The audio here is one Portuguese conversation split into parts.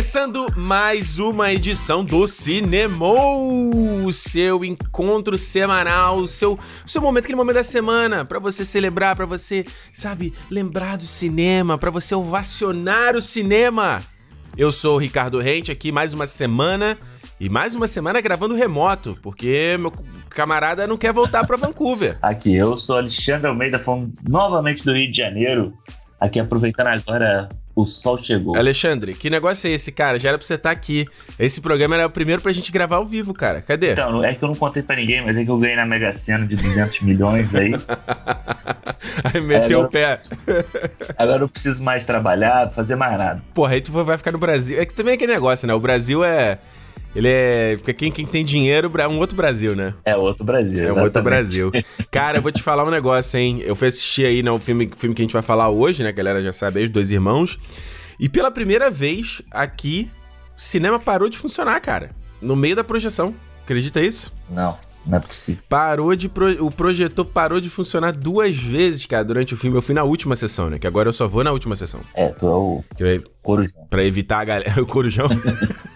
Começando mais uma edição do Cinemou, seu encontro semanal, seu seu momento, aquele momento da semana para você celebrar, para você, sabe, lembrar do cinema, para você ovacionar o cinema. Eu sou o Ricardo Rente aqui mais uma semana e mais uma semana gravando remoto, porque meu camarada não quer voltar para Vancouver. Aqui eu sou Alexandre Almeida, falando novamente do Rio de Janeiro, aqui aproveitando agora o sol chegou. Alexandre, que negócio é esse, cara? Já era pra você estar tá aqui. Esse programa era o primeiro pra gente gravar ao vivo, cara. Cadê? Então, é que eu não contei pra ninguém, mas é que eu ganhei na Mega Sena de 200 milhões aí. aí meteu agora, o pé. agora eu preciso mais trabalhar, fazer mais nada. Porra, aí tu vai ficar no Brasil. É que também é aquele negócio, né? O Brasil é ele é. Porque quem, quem tem dinheiro é um outro Brasil, né? É outro Brasil. É um outro Brasil. Cara, eu vou te falar um negócio, hein? Eu fui assistir aí, né, o filme, filme que a gente vai falar hoje, né? A galera já sabe aí, os dois irmãos. E pela primeira vez aqui, o cinema parou de funcionar, cara. No meio da projeção. Acredita isso? Não. Não é possível. Parou de. Pro... O projetor parou de funcionar duas vezes, cara, durante o filme. Eu fui na última sessão, né? Que agora eu só vou na última sessão. É, tu é o. Que Corujão. Pra evitar a galera. o Corujão.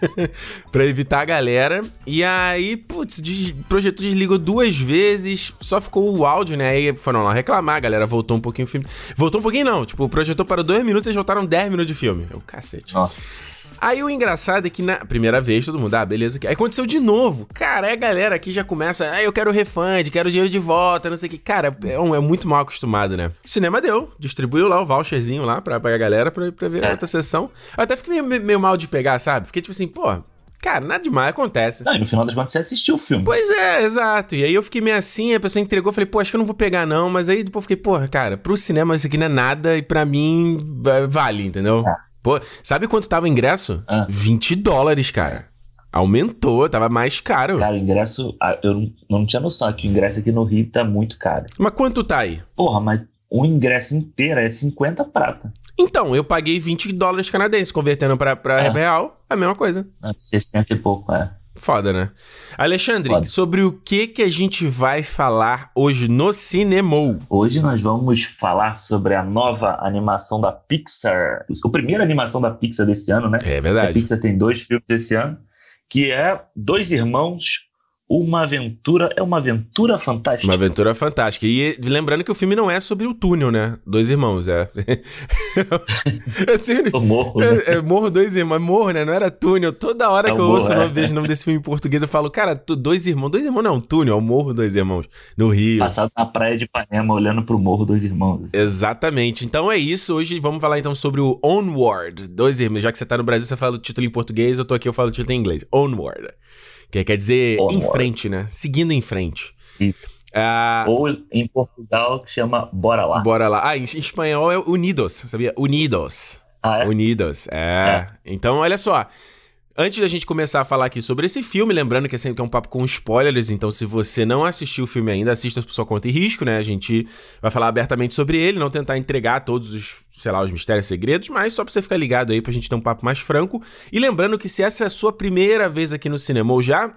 pra evitar a galera. E aí, putz, des... o projetor desligou duas vezes. Só ficou o áudio, né? Aí foram lá reclamar, a galera voltou um pouquinho o filme. Voltou um pouquinho, não. Tipo, o projetor parou dois minutos e eles voltaram dez minutos de filme. O cacete. Nossa. Aí o engraçado é que na primeira vez todo mundo, ah, beleza. Aí aconteceu de novo. Cara, aí a galera aqui já começa, ah, eu quero refund, quero dinheiro de volta, não sei o que. Cara, é, um, é muito mal acostumado, né? O cinema deu, distribuiu lá o voucherzinho lá pra, pra galera pra, pra ver é. outra sessão. Eu até fiquei meio, meio mal de pegar, sabe? Fiquei tipo assim, pô, Cara, nada demais, acontece. Não, e no final das contas você assistiu o filme. Pois é, exato. E aí eu fiquei meio assim, a pessoa entregou, falei, pô, acho que eu não vou pegar não, mas aí depois fiquei, pô, cara, pro cinema isso aqui não é nada e pra mim vale, entendeu? É. Pô, sabe quanto tava o ingresso? Ah. 20 dólares, cara. Aumentou, tava mais caro. Cara, o ingresso. Ah, eu não, tinha noção que o ingresso aqui no Rio tá muito caro. Mas quanto tá aí? Porra, mas um ingresso inteiro é 50 prata. Então, eu paguei 20 dólares canadenses, convertendo pra, pra é. real, é a mesma coisa. 60 e pouco, é. Foda, né? Alexandre, Foda. sobre o que que a gente vai falar hoje no Cinemou? Hoje nós vamos falar sobre a nova animação da Pixar. A primeira animação da Pixar desse ano, né? É verdade. A Pixar tem dois filmes esse ano, que é Dois Irmãos uma aventura é uma aventura fantástica. Uma aventura fantástica. E lembrando que o filme não é sobre o túnel, né? Dois irmãos, é. é sério. O morro. Né? É, é, morro, dois irmãos. Morro, né? Não era túnel. Toda hora é que eu morro, ouço o nome, vejo o nome desse filme em português, eu falo, cara, dois irmãos. Dois irmãos não é um túnel, é o morro, dois irmãos. No Rio. Passado na praia de Ipanema, olhando pro morro, dois irmãos. Exatamente. Então é isso. Hoje vamos falar então sobre o Onward. Dois irmãos. Já que você tá no Brasil, você fala o título em português, eu tô aqui, eu falo o título em inglês. Onward. Que quer dizer em frente, né? Seguindo em frente. Uh, Ou em Portugal que chama Bora Lá. Bora Lá. Ah, em, em espanhol é Unidos, sabia? Unidos. Ah, é? Unidos, é. é. Então, olha só. Antes da gente começar a falar aqui sobre esse filme, lembrando que é sempre é um papo com spoilers, então se você não assistiu o filme ainda, assista por sua conta e risco, né? A gente vai falar abertamente sobre ele, não tentar entregar todos os, sei lá, os mistérios, segredos, mas só pra você ficar ligado aí pra gente ter um papo mais franco. E lembrando que se essa é a sua primeira vez aqui no Cinema ou já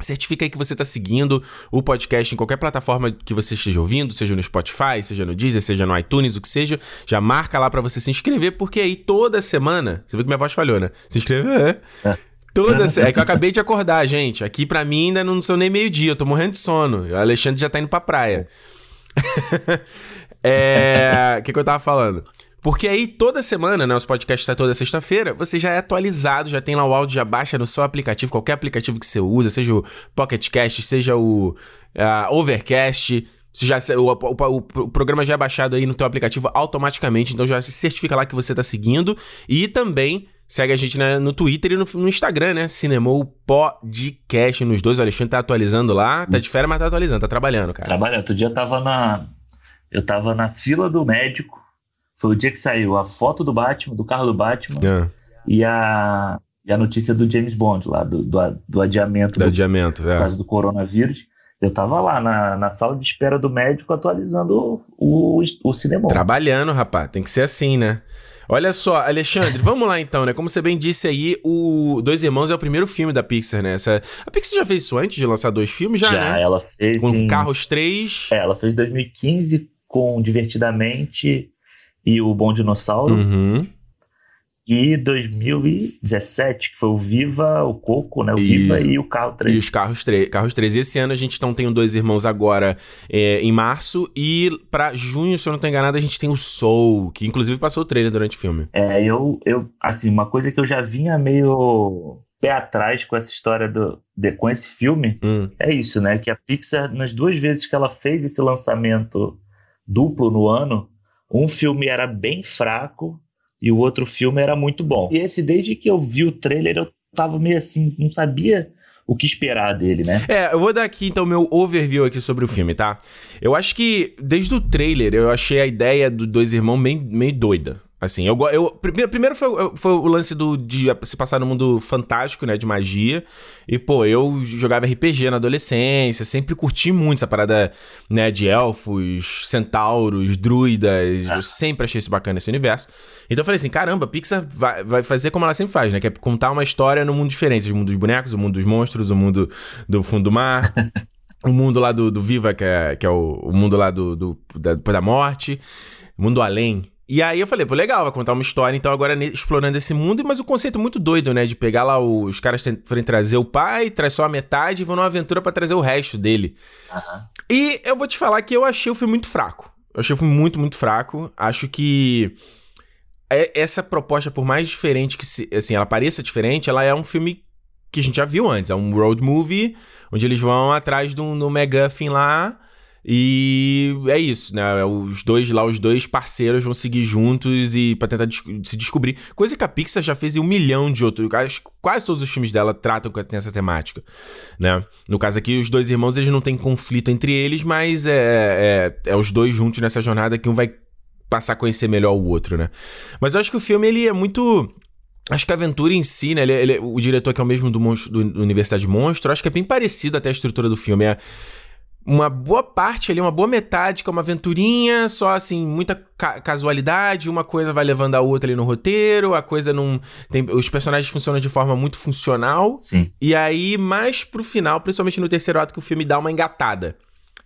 Certifica aí que você está seguindo o podcast em qualquer plataforma que você esteja ouvindo, seja no Spotify, seja no Deezer, seja no iTunes, o que seja. Já marca lá para você se inscrever, porque aí toda semana. Você viu que minha voz falhou, né? Se inscrever. É. Toda se... É que eu acabei de acordar, gente. Aqui para mim ainda não sou nem meio-dia, eu tô morrendo de sono. O Alexandre já tá indo pra praia. é. O que, que eu tava falando? Porque aí toda semana, né, os podcasts saem toda sexta-feira, você já é atualizado, já tem lá o áudio, já baixa no seu aplicativo, qualquer aplicativo que você usa, seja o Pocket Cast, seja o uh, Overcast, já, o, o, o, programa já é baixado aí no teu aplicativo automaticamente, então já certifica lá que você tá seguindo e também segue a gente né, no Twitter e no, no, Instagram, né? Cinemou Podcast nos dois. O Alexandre tá atualizando lá, tá de férias, mas tá atualizando, tá trabalhando, cara. Trabalhando. Outro dia eu tava na. Eu tava na fila do médico foi o dia que saiu a foto do Batman, do carro do Batman, é. e, a, e a notícia do James Bond, lá, do, do, do adiamento. Do, do adiamento, é. Por causa do coronavírus. Eu tava lá na, na sala de espera do médico atualizando o, o, o cinema. Trabalhando, rapaz. Tem que ser assim, né? Olha só, Alexandre, vamos lá então, né? Como você bem disse aí, o Dois Irmãos é o primeiro filme da Pixar, né? Essa... A Pixar já fez isso antes de lançar dois filmes, já, já né? ela fez. Com em... Carros 3. É, ela fez 2015 com Divertidamente e o Bom Dinossauro. Uhum. e 2017, que foi o Viva, o Coco, né? O e, Viva e o Carro 3. E os Carros 3. Carros 3. Esse ano a gente então tem o Dois Irmãos agora é, em março. E para junho, se eu não tô enganado, a gente tem o Soul, que inclusive passou o trailer durante o filme. É, eu, eu assim, uma coisa que eu já vinha meio pé atrás com essa história do, de, com esse filme hum. é isso, né? Que a Pixar, nas duas vezes que ela fez esse lançamento duplo no ano, um filme era bem fraco e o outro filme era muito bom. E esse, desde que eu vi o trailer, eu tava meio assim, não sabia o que esperar dele, né? É, eu vou dar aqui então meu overview aqui sobre o filme, tá? Eu acho que desde o trailer eu achei a ideia dos dois irmãos meio, meio doida. Assim, eu, eu primeiro, primeiro foi, foi o lance do, de se passar no mundo fantástico, né, de magia. E, pô, eu jogava RPG na adolescência, sempre curti muito essa parada, né, de elfos, centauros, druidas. Eu sempre achei isso bacana, esse universo. Então eu falei assim, caramba, a Pixar vai, vai fazer como ela sempre faz, né, que é contar uma história no mundo diferente. O mundo dos bonecos, o mundo dos monstros, o mundo do fundo do mar... o mundo lá do, do Viva, que é, que é o, o mundo lá do, do da, da morte. Mundo além. E aí eu falei, pô, legal, vai contar uma história, então agora explorando esse mundo, mas o conceito é muito doido, né? De pegar lá os caras forem trazer o pai, traz só a metade e vão numa aventura para trazer o resto dele. Uhum. E eu vou te falar que eu achei o filme muito fraco. Eu achei o filme muito, muito fraco. Acho que é, essa proposta, por mais diferente que se, assim, ela pareça diferente, ela é um filme que a gente já viu antes. É um road movie, onde eles vão atrás do, do McGuffin lá e é isso, né? Os dois lá, os dois parceiros vão seguir juntos e para tentar se descobrir. Coisa que a Pixar já fez em um milhão de outros. Quase todos os filmes dela tratam com essa temática, né? No caso aqui, os dois irmãos eles não têm conflito entre eles, mas é, é, é os dois juntos nessa jornada que um vai passar a conhecer melhor o outro, né? Mas eu acho que o filme ele é muito Acho que a aventura em si, né? Ele, ele, o diretor que é o mesmo do, Monstro, do Universidade Monstro, acho que é bem parecido até a estrutura do filme. É, uma boa parte ali, uma boa metade, que é uma aventurinha, só assim, muita ca casualidade, uma coisa vai levando a outra ali no roteiro, a coisa não. Tem, os personagens funcionam de forma muito funcional. Sim. E aí, mais pro final, principalmente no terceiro ato, que o filme dá uma engatada.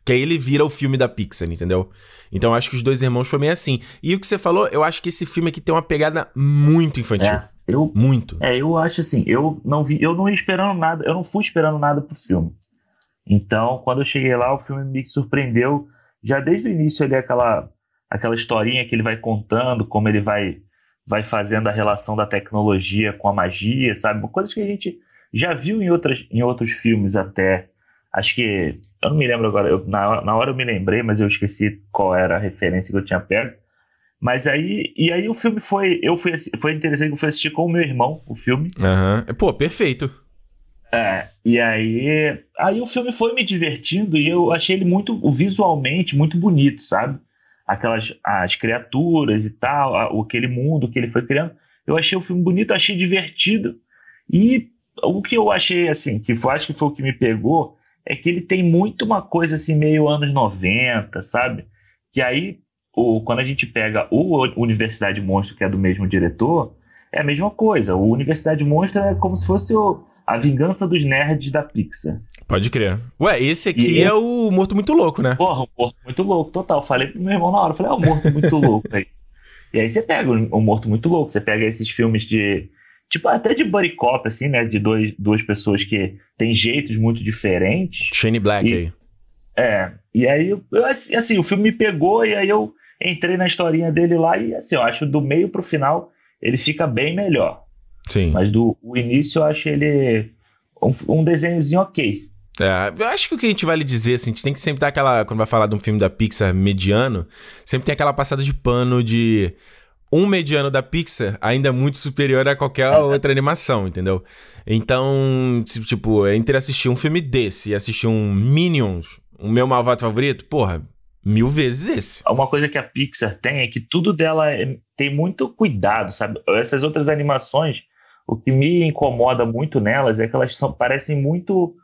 Que aí ele vira o filme da Pixar, entendeu? Então eu acho que os dois irmãos foi meio assim. E o que você falou, eu acho que esse filme aqui tem uma pegada muito infantil. É, eu, muito. É, eu acho assim, eu não vi, eu não ia esperando nada, eu não fui esperando nada pro filme. Então, quando eu cheguei lá, o filme me surpreendeu já desde o início ali aquela aquela historinha que ele vai contando, como ele vai vai fazendo a relação da tecnologia com a magia, sabe? Coisas que a gente já viu em, outras, em outros filmes até. Acho que. Eu não me lembro agora, eu, na, na hora eu me lembrei, mas eu esqueci qual era a referência que eu tinha pego. Mas aí. E aí o filme foi. Eu fui, foi interessante que eu fui assistir com o meu irmão, o filme. Aham. Uhum. Pô, perfeito. É, e aí, aí o filme foi me divertindo e eu achei ele muito visualmente muito bonito, sabe? Aquelas as criaturas e tal, aquele mundo que ele foi criando. Eu achei o filme bonito, achei divertido. E o que eu achei assim, que foi, acho que foi o que me pegou, é que ele tem muito uma coisa assim meio anos 90, sabe? Que aí o, quando a gente pega o Universidade Monstro, que é do mesmo diretor, é a mesma coisa. O Universidade Monstro é como se fosse o a Vingança dos Nerds da Pixar. Pode crer. Ué, esse aqui é o Morto Muito Louco, né? Porra, o Morto Muito Louco, total. Falei pro meu irmão na hora, falei, é o Morto Muito Louco aí. E aí você pega o Morto Muito Louco, você pega esses filmes de. Tipo, até de buddy cop, assim, né? De dois, duas pessoas que têm jeitos muito diferentes. Shane Black e, aí. É. E aí, eu, assim, assim, o filme me pegou e aí eu entrei na historinha dele lá e, assim, eu acho do meio pro final ele fica bem melhor. Sim. Mas do o início eu acho ele um, um desenhozinho ok. É, eu acho que o que a gente vai lhe dizer, assim, a gente tem que sempre dar aquela. Quando vai falar de um filme da Pixar mediano, sempre tem aquela passada de pano de. Um mediano da Pixar ainda é muito superior a qualquer outra animação, entendeu? Então, tipo, entre assistir um filme desse e assistir um Minions, o meu malvado favorito, porra, mil vezes esse. Uma coisa que a Pixar tem é que tudo dela é, tem muito cuidado, sabe? Essas outras animações o que me incomoda muito nelas é que elas são, parecem muito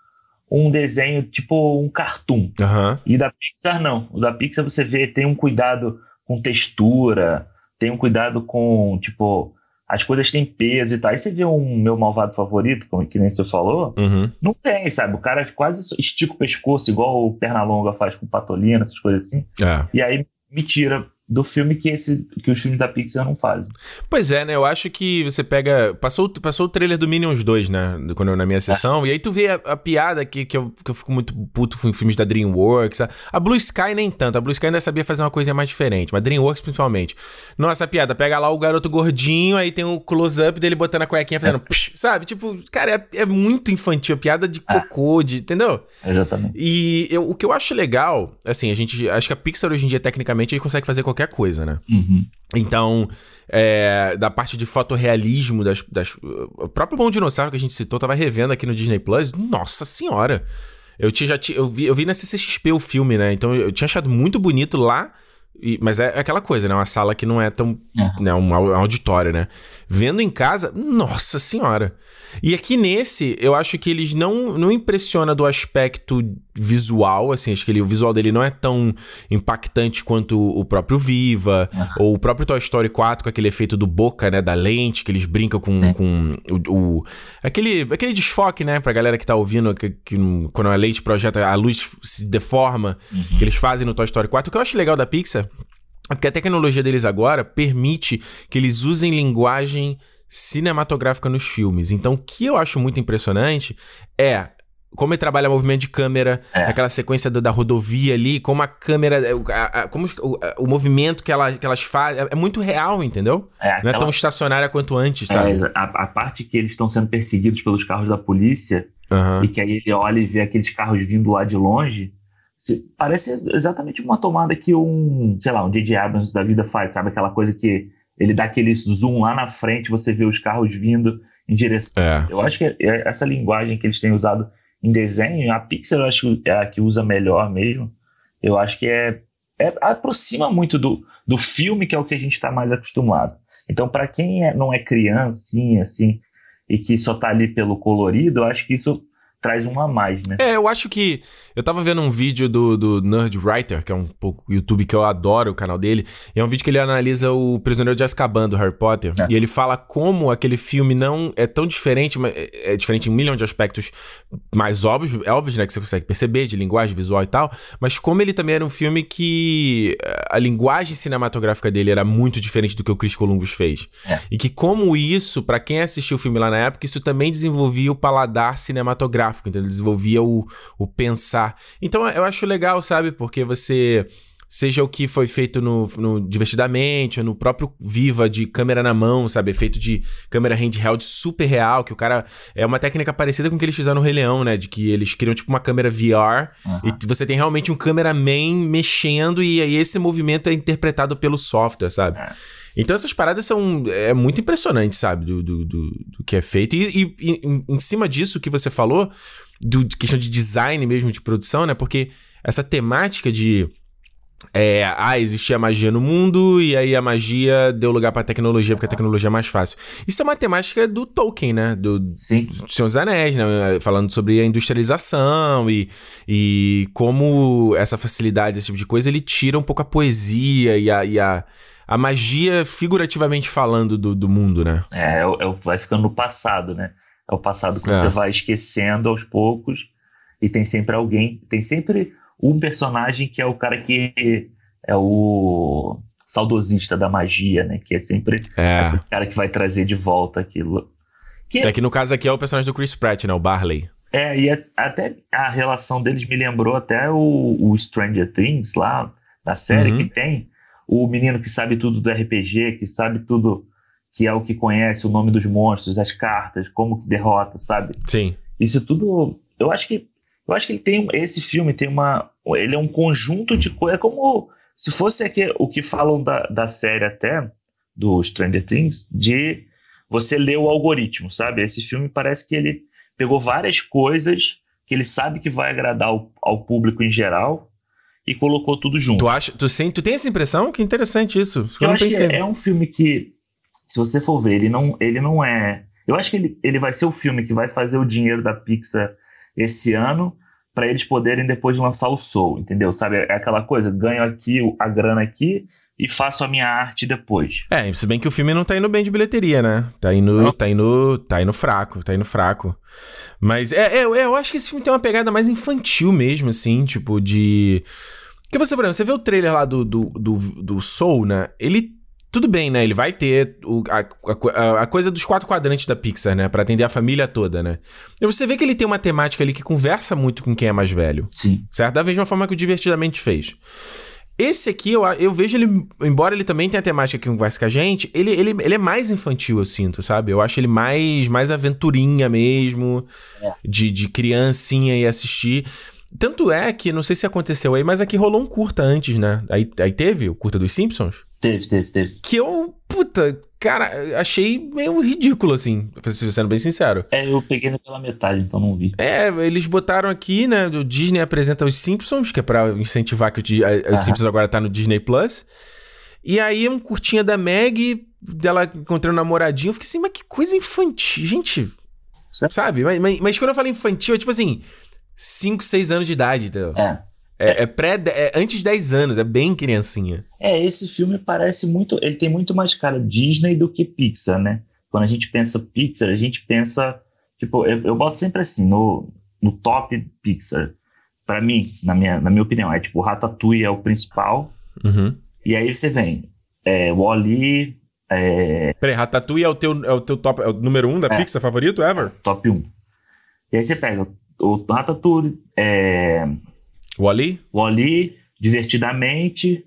um desenho tipo um cartoon. Uhum. E da Pixar não. O da Pixar você vê, tem um cuidado com textura, tem um cuidado com, tipo, as coisas têm peso e tal. Aí você vê um meu malvado favorito, como que nem você falou, uhum. não tem, sabe? O cara quase estica o pescoço, igual o Pernalonga faz com Patolina, essas coisas assim. É. E aí me tira do filme que, esse, que os filmes da Pixar não fazem. Pois é, né? Eu acho que você pega. Passou, passou o trailer do Minions 2, né? Quando eu, na minha sessão. É. E aí tu vê a, a, piada que, que, eu, que eu fico muito puto em filmes da Dreamworks. A, a, Blue Sky nem tanto. A Blue Sky ainda sabia fazer uma coisinha mais diferente. Mas Dreamworks principalmente. Nossa, a piada. Pega lá o garoto gordinho, aí tem o um close-up dele botando a cuequinha fazendo. É. Psh, sabe? Tipo, cara, é, é muito infantil. Piada de é. cocô, de, entendeu? Exatamente. E eu, o que eu acho legal, assim, a gente. Acho que a Pixar hoje em dia, tecnicamente, ele consegue fazer qualquer coisa, né? Uhum. Então, é, da parte de fotorrealismo, das, das, o próprio Bom Dinossauro que a gente citou, tava revendo aqui no Disney Plus. Nossa senhora! Eu, tinha, já, eu, vi, eu vi na CCXP o filme, né? Então eu tinha achado muito bonito lá. E, mas é, é aquela coisa, né? Uma sala que não é tão. Uhum. Né, um auditório, né? Vendo em casa, nossa senhora! E aqui nesse, eu acho que eles não, não impressiona do aspecto visual, assim, acho que ele, o visual dele não é tão impactante quanto o próprio Viva, ou o próprio Toy Story 4 com aquele efeito do boca, né, da lente, que eles brincam com, com o, o, aquele, aquele desfoque, né, pra galera que tá ouvindo, que, que quando a lente projeta, a luz se deforma, uhum. que eles fazem no Toy Story 4. O que eu acho legal da Pixar porque a tecnologia deles agora permite que eles usem linguagem cinematográfica nos filmes. Então, o que eu acho muito impressionante é como ele trabalha movimento de câmera, é. aquela sequência do, da rodovia ali, como a câmera, a, a, como o, a, o, movimento que, ela, que elas fazem, é, é muito real, entendeu? É, aquela... Não é tão estacionária quanto antes, é, sabe? É, a, parte que eles estão sendo perseguidos pelos carros da polícia, uhum. e que aí ele olha e vê aqueles carros vindo lá de longe, parece exatamente uma tomada que um, sei lá, um J.J. Abrams da vida faz, sabe? Aquela coisa que ele dá aquele zoom lá na frente, você vê os carros vindo em direção. É. Eu acho que é, é essa linguagem que eles têm usado em desenho, a Pixar eu acho que é a que usa melhor mesmo. Eu acho que é, é aproxima muito do, do filme, que é o que a gente está mais acostumado. Então, para quem é, não é criancinha, assim, e que só tá ali pelo colorido, eu acho que isso traz um a mais, né? É, eu acho que. Eu tava vendo um vídeo do, do Nerd Writer, que é um pouco YouTube que eu adoro o canal dele. E é um vídeo que ele analisa o Prisioneiro de Azkaban do Harry Potter. É. E ele fala como aquele filme não é tão diferente, mas é, é diferente em um milhão de aspectos mais óbvios, é óbvio, né? Que você consegue perceber, de linguagem visual e tal. Mas como ele também era um filme que eh, a linguagem cinematográfica dele era muito diferente do que o Chris Columbus fez. É. E que como isso, para quem assistiu o filme lá na época, isso também desenvolvia o paladar cinematográfico gráfico, então ele desenvolvia o, o pensar. Então eu acho legal, sabe? Porque você seja o que foi feito no, no Divertidamente, ou no próprio Viva de câmera na mão, sabe? Feito de câmera handheld super real, que o cara. É uma técnica parecida com o que eles fizeram no Rei Leão, né? De que eles criam tipo uma câmera VR uhum. e você tem realmente um cameraman mexendo e aí esse movimento é interpretado pelo software, sabe? É. Então essas paradas são é muito impressionante, sabe, do, do, do, do que é feito. E, e, e em, cima disso que você falou, do, de questão de design mesmo, de produção, né? Porque essa temática de é, ah, existia magia no mundo e aí a magia deu lugar pra tecnologia porque a tecnologia é mais fácil. Isso é uma temática do Tolkien, né? Do, Sim. do Senhor dos Anéis, né? Falando sobre a industrialização e, e como essa facilidade, esse tipo de coisa, ele tira um pouco a poesia e a, e a a magia figurativamente falando do, do mundo, né? É, é, é, vai ficando no passado, né? É o passado que é. você vai esquecendo aos poucos e tem sempre alguém, tem sempre um personagem que é o cara que é o saudosista da magia, né? Que é sempre é. o cara que vai trazer de volta aquilo. Que é que no caso aqui é o personagem do Chris Pratt, né? O Barley. É, e a, até a relação deles me lembrou até o, o Stranger Things lá, da série uhum. que tem, o menino que sabe tudo do RPG, que sabe tudo, que é o que conhece o nome dos monstros, as cartas, como que derrota, sabe? Sim. Isso tudo, eu acho que eu acho que ele tem esse filme tem uma, ele é um conjunto de coisas, é como se fosse aqui, o que falam da, da série até do Stranger Things, de você ler o algoritmo, sabe? Esse filme parece que ele pegou várias coisas que ele sabe que vai agradar ao, ao público em geral e colocou tudo junto. Tu acha, tu, sim, tu tem essa impressão? Que interessante isso. Eu, eu acho pensei. que é, é um filme que, se você for ver, ele não, ele não é. Eu acho que ele, ele vai ser o filme que vai fazer o dinheiro da Pixar esse ano para eles poderem depois lançar o Soul, entendeu? Sabe, é aquela coisa, ganho aqui a grana aqui e faço a minha arte depois. É, se bem que o filme não tá indo bem de bilheteria, né? Tá indo, tá indo, tá indo fraco, tá indo fraco. Mas é, é, eu acho que esse filme tem uma pegada mais infantil mesmo, assim, tipo de Porque você, por exemplo, você vê o trailer lá do, do, do, do Soul, né? Ele tudo bem, né? Ele vai ter o, a, a, a, coisa dos quatro quadrantes da Pixar, né? Pra atender a família toda, né? E você vê que ele tem uma temática ali que conversa muito com quem é mais velho. Sim. Certo? Da mesma forma que o Divertidamente fez. Esse aqui, eu, eu vejo ele, embora ele também tenha a temática que conversa com a gente, ele, ele, ele é mais infantil, eu sinto, sabe? Eu acho ele mais, mais aventurinha mesmo, é. de, de criancinha e assistir. Tanto é que, não sei se aconteceu aí, mas aqui rolou um curta antes, né? Aí, aí teve o curta dos Simpsons? Teve, teve, teve. Que eu, puta, cara, achei meio ridículo, assim, sendo bem sincero. É, eu peguei pela metade, então não vi. É, eles botaram aqui, né, o Disney apresenta os Simpsons, que é pra incentivar que o, os Simpsons agora tá no Disney Plus. E aí, um curtinha da Meg, dela encontrando um namoradinho, eu fiquei assim, mas que coisa infantil, gente... Certo. Sabe? Mas, mas, mas, quando eu falo infantil, é tipo assim, 5, 6 anos de idade, entendeu? É. É, é, pré, é antes de 10 anos, é bem criancinha. É, esse filme parece muito. Ele tem muito mais cara Disney do que Pixar, né? Quando a gente pensa Pixar, a gente pensa. Tipo, eu, eu boto sempre assim, no, no top Pixar. Para mim, na minha, na minha opinião, é tipo, Ratatouille é o principal. Uhum. E aí você vem. É, Wally. É... Peraí, Ratatouille é o teu, é o teu top. É o número 1 um da é, Pixar favorito ever? Top 1. Um. E aí você pega o Ratatouille. É, o Ali? O Ali, Divertidamente.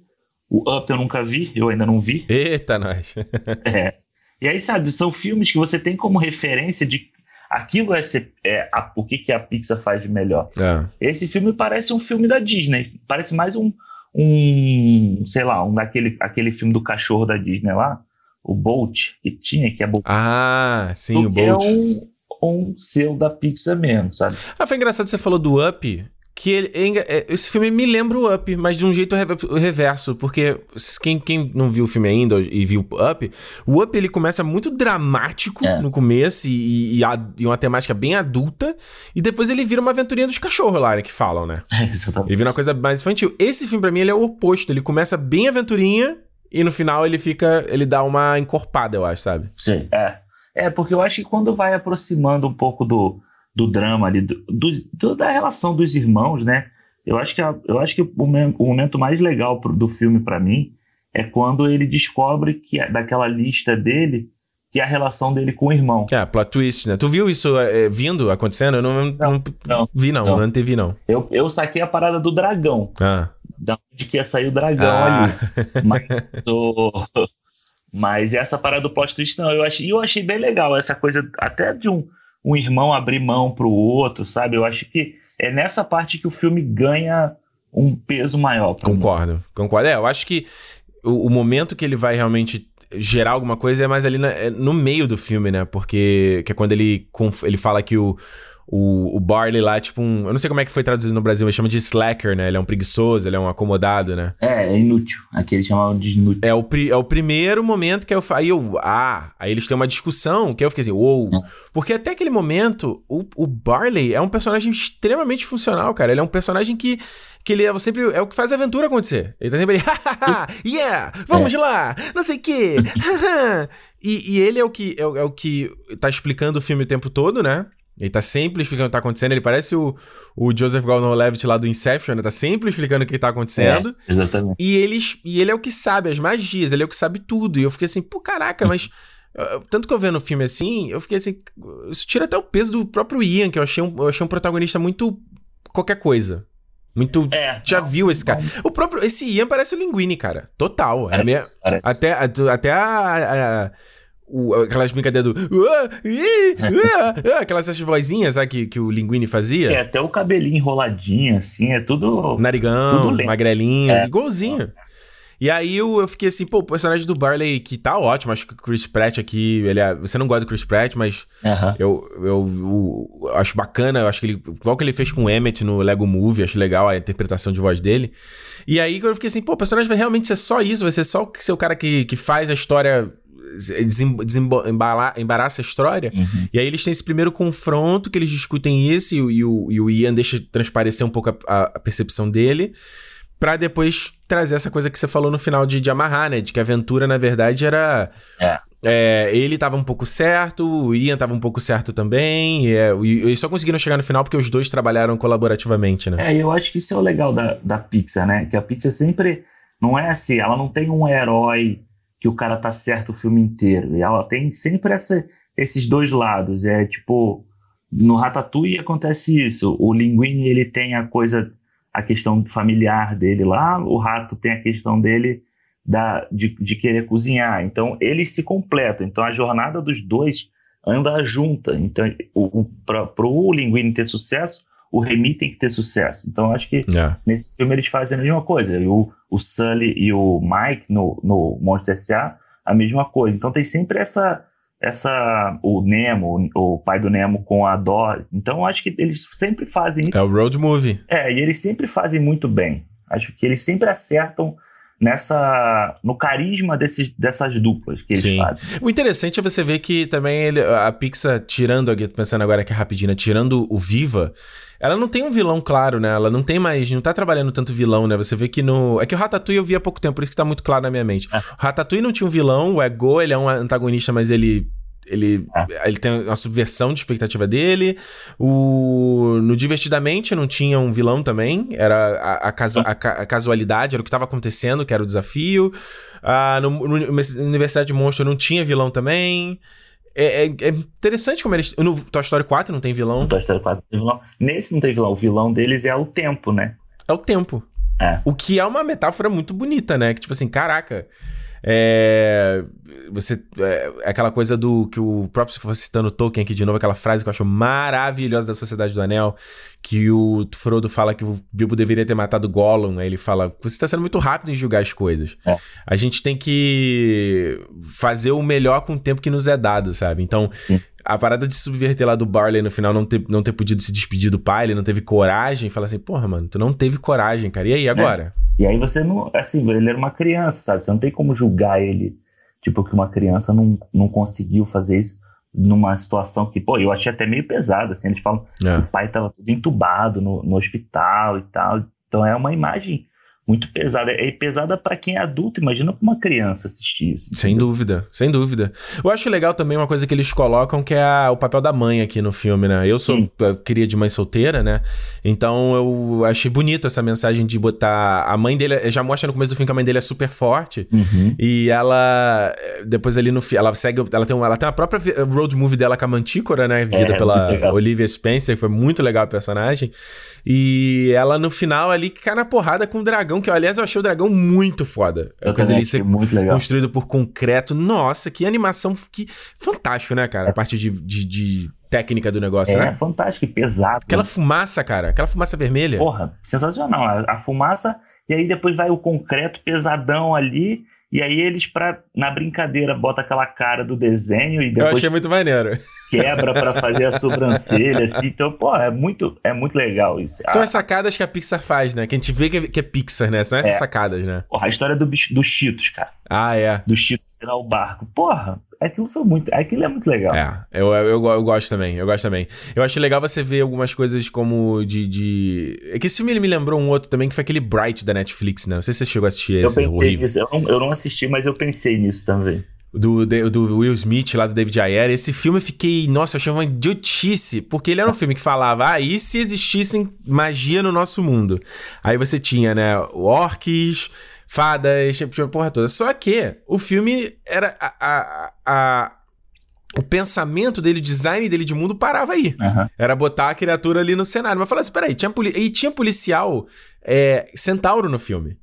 O Up eu nunca vi, eu ainda não vi. Eita, nós. é. E aí, sabe, são filmes que você tem como referência de aquilo é, ser, é a, o que, que a Pixar faz de melhor. É. Esse filme parece um filme da Disney. Parece mais um, um sei lá, um daquele aquele filme do cachorro da Disney lá, o Bolt, que tinha, que é Bolt. Ah, sim, o Bolt. é um, um selo da Pixar mesmo, sabe? Ah, foi engraçado que você falou do Up que ele, é, esse filme me lembra o Up, mas de um jeito reverso, porque quem, quem não viu o filme ainda e viu o Up, o Up ele começa muito dramático é. no começo e, e, e, uma temática bem adulta, e depois ele vira uma aventurinha dos cachorros lá, né, que falam, né? É, exatamente. Ele vira uma coisa mais infantil. Esse filme pra mim ele é o oposto, ele começa bem aventurinha e no final ele fica, ele dá uma encorpada, eu acho, sabe? Sim, é. É, porque eu acho que quando vai aproximando um pouco do do drama ali, do, do, da relação dos irmãos, né? Eu acho que, a, eu acho que o, o momento mais legal pro, do filme para mim é quando ele descobre que daquela lista dele que é a relação dele com o irmão. É, plot twist, né? Tu viu isso é, vindo, acontecendo? Eu não, não, não, não vi, não, não, não teve, não. Eu, eu saquei a parada do dragão. Ah. Da onde que ia sair o dragão ah. ali. Mas, o, mas essa parada do plot twist, não, eu achei, eu achei bem legal. Essa coisa até de um um irmão abrir mão para o outro, sabe? Eu acho que é nessa parte que o filme ganha um peso maior. Concordo, mim. concordo. É, eu acho que o, o, momento que ele vai realmente gerar alguma coisa é mais ali na, é no meio do filme, né? Porque que é quando ele, ele fala que o o, o Barley lá, tipo um. Eu não sei como é que foi traduzido no Brasil, mas chama de slacker, né? Ele é um preguiçoso, ele é um acomodado, né? É, é inútil. Aqui eles chamavam de inútil. É o, é o primeiro momento que eu. Aí eu. Ah, aí eles têm uma discussão que eu fiquei assim, uou. Wow. É. Porque até aquele momento, o, o Barley é um personagem extremamente funcional, cara. Ele é um personagem que que ele é sempre é o que faz a aventura acontecer. Ele tá sempre ali, yeah, vamos é. lá, não sei o quê. e, e ele é o que é, é, o que tá explicando o filme o tempo todo, né? Ele tá sempre explicando o que tá acontecendo. Ele parece o, o Joseph Gordon-Levitt lá do Inception, né? Tá sempre explicando o que tá acontecendo. É, exatamente. E, eles, e ele é o que sabe as magias, ele é o que sabe tudo. E eu fiquei assim, pô, caraca, mas... Tanto que eu vendo o filme assim, eu fiquei assim... Isso tira até o peso do próprio Ian, que eu achei um, eu achei um protagonista muito... Qualquer coisa. Muito. É, já não, viu esse cara? Não. O próprio. Esse Ian parece o Linguini, cara. Total. Parece, é minha, parece. Até, até a, a, o, aquelas brincadeiras do. aquelas vozinhas, sabe, que, que o Linguini fazia. É, até o cabelinho enroladinho, assim, é tudo. Narigão, tudo magrelinho, é. igualzinho. E aí eu, eu fiquei assim, pô, o personagem do Barley que tá ótimo, acho que o Chris Pratt aqui, ele é, você não gosta do Chris Pratt, mas eu, eu, eu, eu, acho bacana, eu acho que ele, igual que ele fez com o Emmett no Lego Movie, acho legal a interpretação de voz dele. E aí eu fiquei assim, pô, o personagem vai realmente ser só isso, vai ser só ser o cara que, que faz a história embaraça a história. Uhum. E aí eles têm esse primeiro confronto, que eles discutem isso, e, e, o, e o, Ian deixa transparecer um pouco a, a, percepção dele, para depois trazer essa coisa que você falou no final de, de amarrar, né? De que a aventura, na verdade, era. É. é, ele tava um pouco certo, o Ian tava um pouco certo também, e, é, e eles só conseguiram chegar no final porque os dois trabalharam colaborativamente, né? É, eu acho que isso é o legal da, da Pixar, né? Que a Pixar sempre não é assim, ela não tem um herói que o cara tá certo o filme inteiro, e ela tem sempre essa, esses dois lados, é tipo, no Ratatouille acontece isso, o Linguini ele tem a coisa, a questão familiar dele lá, o Rato tem a questão dele da, de, de querer cozinhar. Então, eles se completam. Então, a jornada dos dois anda junta. Então, para o Linguini ter sucesso, o Remy tem que ter sucesso. Então, acho que é. nesse filme eles fazem a mesma coisa. E o, o Sully e o Mike no, no Monstros S.A., a mesma coisa. Então, tem sempre essa essa o Nemo, o pai do Nemo com a Dory. Então acho que eles sempre fazem isso. É o road movie. É, e eles sempre fazem muito bem. Acho que eles sempre acertam nessa no carisma desses, dessas duplas que eles Sim. fazem. O interessante é você ver que também ele, a Pixar, tirando aqui, pensando agora aqui rapidinho, né, tirando o Viva, ela não tem um vilão claro, né? Ela não tem mais, não tá trabalhando tanto vilão, né? Você vê que no. É que o Ratatouille eu vi há pouco tempo, por isso que tá muito claro na minha mente. É. O Ratatouille não tinha um vilão, o Ego, ele é um antagonista, mas ele ele, é. ele tem uma subversão de expectativa dele. O, no Divertidamente não tinha um vilão também. Era a, a, casu, a, a casualidade, era o que estava acontecendo, que era o desafio. Ah, no, no, Universidade de Monstro não tinha vilão também. É, é, é, interessante como eles. No Toy Story 4 não tem vilão. No Toy Story 4 não tem vilão. Nesse não tem vilão. O vilão deles é o tempo, né? É o tempo. É. O que é uma metáfora muito bonita, né? Que tipo assim, caraca. É, você é, é, aquela coisa do que o próprio se for citando Tolkien aqui de novo, aquela frase que eu acho maravilhosa da Sociedade do Anel, que o Frodo fala que o Bilbo deveria ter matado Gollum, aí ele fala: "Você está sendo muito rápido em julgar as coisas. É. A gente tem que fazer o melhor com o tempo que nos é dado, sabe? Então, Sim a parada de subverter lá do Barley no final não ter, não ter podido se despedir do pai, ele não teve coragem, fala assim, porra, mano, tu não teve coragem, cara. E aí, agora? E aí você não. Assim, ele era uma criança, sabe? Você não tem como julgar ele. Tipo, que uma criança não, não conseguiu fazer isso numa situação que, pô, eu achei até meio pesado, assim. Eles falam é. o pai tava tudo entubado no, no hospital e tal. Então é uma imagem muito pesada. É pesada para quem é adulto, imagina pra uma criança assistir isso. Sem dúvida, sem dúvida. Eu acho legal também uma coisa que eles colocam que é a, o papel da mãe aqui no filme, né? Eu Sim. sou cria de mãe solteira, né? Então eu achei bonito essa mensagem de botar a mãe dele, já mostra no começo do filme que a mãe dele é super forte uhum. e ela depois ali no ela segue, ela tem, uma, ela tem a própria road movie dela com a Mantícora, né? Vida é, pela Olivia Spencer, foi muito legal a personagem. E ela no final ali cai na porrada com o dragão, que aliás eu achei o dragão muito foda. Eu coisa ali ser muito legal. construído por concreto. Nossa, que animação, que fantástico, né, cara? A parte de, de, de técnica do negócio, é, né? É, fantástico e pesado. Aquela fumaça, cara, aquela fumaça vermelha. Porra, sensacional. A, a fumaça, e aí depois vai o concreto pesadão ali. E aí eles, pra, na brincadeira, bota aquela cara do desenho e depois. Eu achei muito maneiro. Quebra para fazer a sobrancelha, assim. Então, pô, é muito, é muito legal isso. São ah, as sacadas que a Pixar faz, né? Que a gente vê que é, que é Pixar, né? São essas é. sacadas, né? Porra, a história do, do Cheetos, cara. Ah, é. Do Cheetos tirar o barco. Porra, aquilo foi muito. Aquilo é muito legal. É, eu, eu, eu, eu, gosto também, eu gosto também. Eu acho legal você ver algumas coisas como de. de... É que esse filme ele me lembrou um outro também, que foi aquele Bright da Netflix, né? Não sei se você chegou a assistir esse. Eu pensei horrível. nisso, eu não, eu não assisti, mas eu pensei nisso também. Do, do Will Smith, lá do David Ayer. Esse filme eu fiquei, nossa, eu achei uma idiotice, porque ele era um filme que falava, ah, e se existissem magia no nosso mundo? Aí você tinha, né, orques, fadas, tipo, porra toda. Só que o filme era. A, a, a, o pensamento dele, o design dele de mundo parava aí. Uhum. Era botar a criatura ali no cenário. Mas fala assim: peraí, tinha, e tinha policial é, centauro no filme.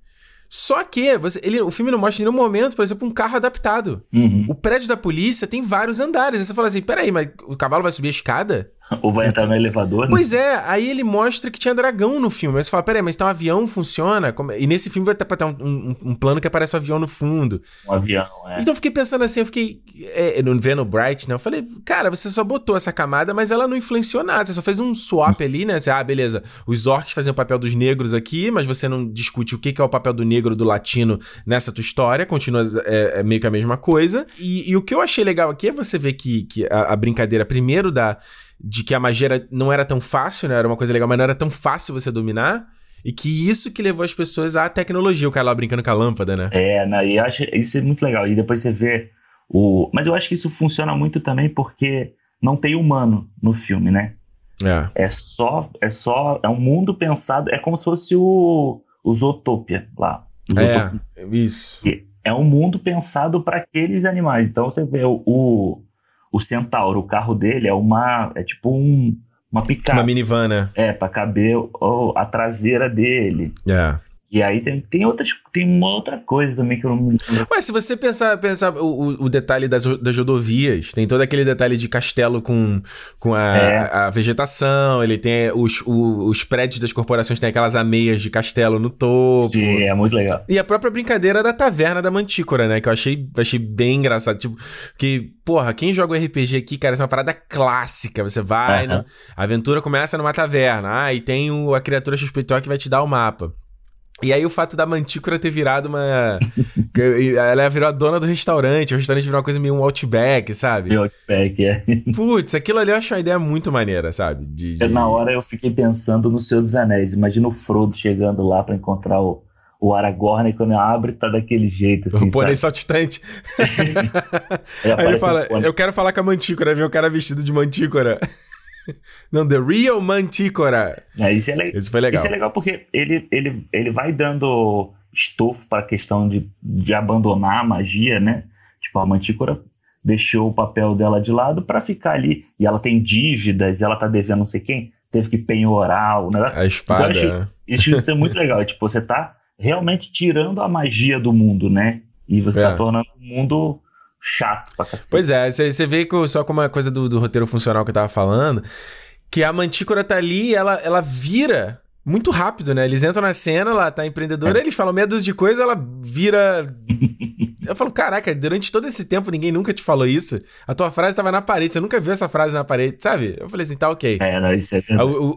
Só que você, ele, o filme não mostra em nenhum momento, por exemplo, um carro adaptado. Uhum. O prédio da polícia tem vários andares. Aí você fala assim: peraí, mas o cavalo vai subir a escada? Ou vai entrar no elevador, né? Pois é, aí ele mostra que tinha dragão no filme. Aí você fala, peraí, mas então um avião funciona? E nesse filme vai ter, ter um, um, um, plano que aparece um avião no fundo. Um avião, é. Então eu fiquei pensando assim, eu fiquei. É, no vendo Bright, né? Eu falei, cara, você só botou essa camada, mas ela não influenciou nada. Você só fez um swap ali, né? Você, ah, beleza, os orcs fazem o papel dos negros aqui, mas você não discute o que é o papel do negro do latino nessa tua história. Continua é, é meio que a mesma coisa. E, e, o que eu achei legal aqui é você ver que, que a, a brincadeira, primeiro, da de que a magia era, não era tão fácil, né? Era uma coisa legal, mas não era tão fácil você dominar. E que isso que levou as pessoas à tecnologia, o cara lá brincando com a lâmpada, né? É, né? e acho isso é muito legal. E depois você vê O, mas eu acho que isso funciona muito também porque não tem humano no filme, né? É. é só, é só, é um mundo pensado, é como se fosse o, o Zootopia lá. É, isso. É um mundo pensado para aqueles animais. Então você vê o, o, o, centauro, o carro dele é uma, é tipo um, uma picape. Uma minivan, né? É, para caber oh, a traseira dele. É. E aí tem, tem, outras, tem uma outra coisa também que eu não me Ué, se você pensar, pensar o, o detalhe das, das rodovias, tem todo aquele detalhe de castelo com, com a, é. a, vegetação, ele tem os, os, os, prédios das corporações têm aquelas ameias de castelo no topo. Sim, é muito legal. E a própria brincadeira da taverna da Mantícora, né? Que eu achei, achei bem engraçado. Tipo, que, porra, quem joga um RPG aqui, cara, isso é uma parada clássica. Você vai, uhum. né? a aventura começa numa taverna, ah, e tem o, a criatura XPTO que vai te dar o mapa. E aí o fato da Mantícora ter virado uma. ela virou a dona do restaurante, o restaurante virou uma coisa meio um outback, sabe? Outback, é. Putz, aquilo ali eu acho uma ideia muito maneira, sabe? De, de... Na hora eu fiquei pensando no Senhor dos Anéis. Imagina o Frodo chegando lá para encontrar o, o Aragorn e quando abre tá daquele jeito, assim, O pônei saltitante. aí ele fala, um eu quero falar com a Mantícora, viu? O cara vestido de Mantícora. Não, The Real Manticora. É, isso, é le... isso foi legal. Isso é legal porque ele, ele, ele vai dando estofo para a questão de, de abandonar a magia, né? Tipo, a Mantícora deixou o papel dela de lado para ficar ali. E ela tem dívidas, ela tá devendo não sei quem, teve que penhorar o negócio. A espada. Então, isso, isso é muito legal. Tipo, você tá realmente tirando a magia do mundo, né? E você tá é. tá tornando o mundo chato pra cacete. Pois é, você vê que só como uma coisa do, do, roteiro funcional que eu tava falando, que a Mantícora tá ali ela, ela vira muito rápido, né? Eles entram na cena, ela tá empreendedora, é. eles falam meia dúzia de coisa, ela vira. eu falo, caraca, durante todo esse tempo ninguém nunca te falou isso. A tua frase tava na parede, você nunca viu essa frase na parede, sabe? Eu falei assim, tá ok. É, não, isso é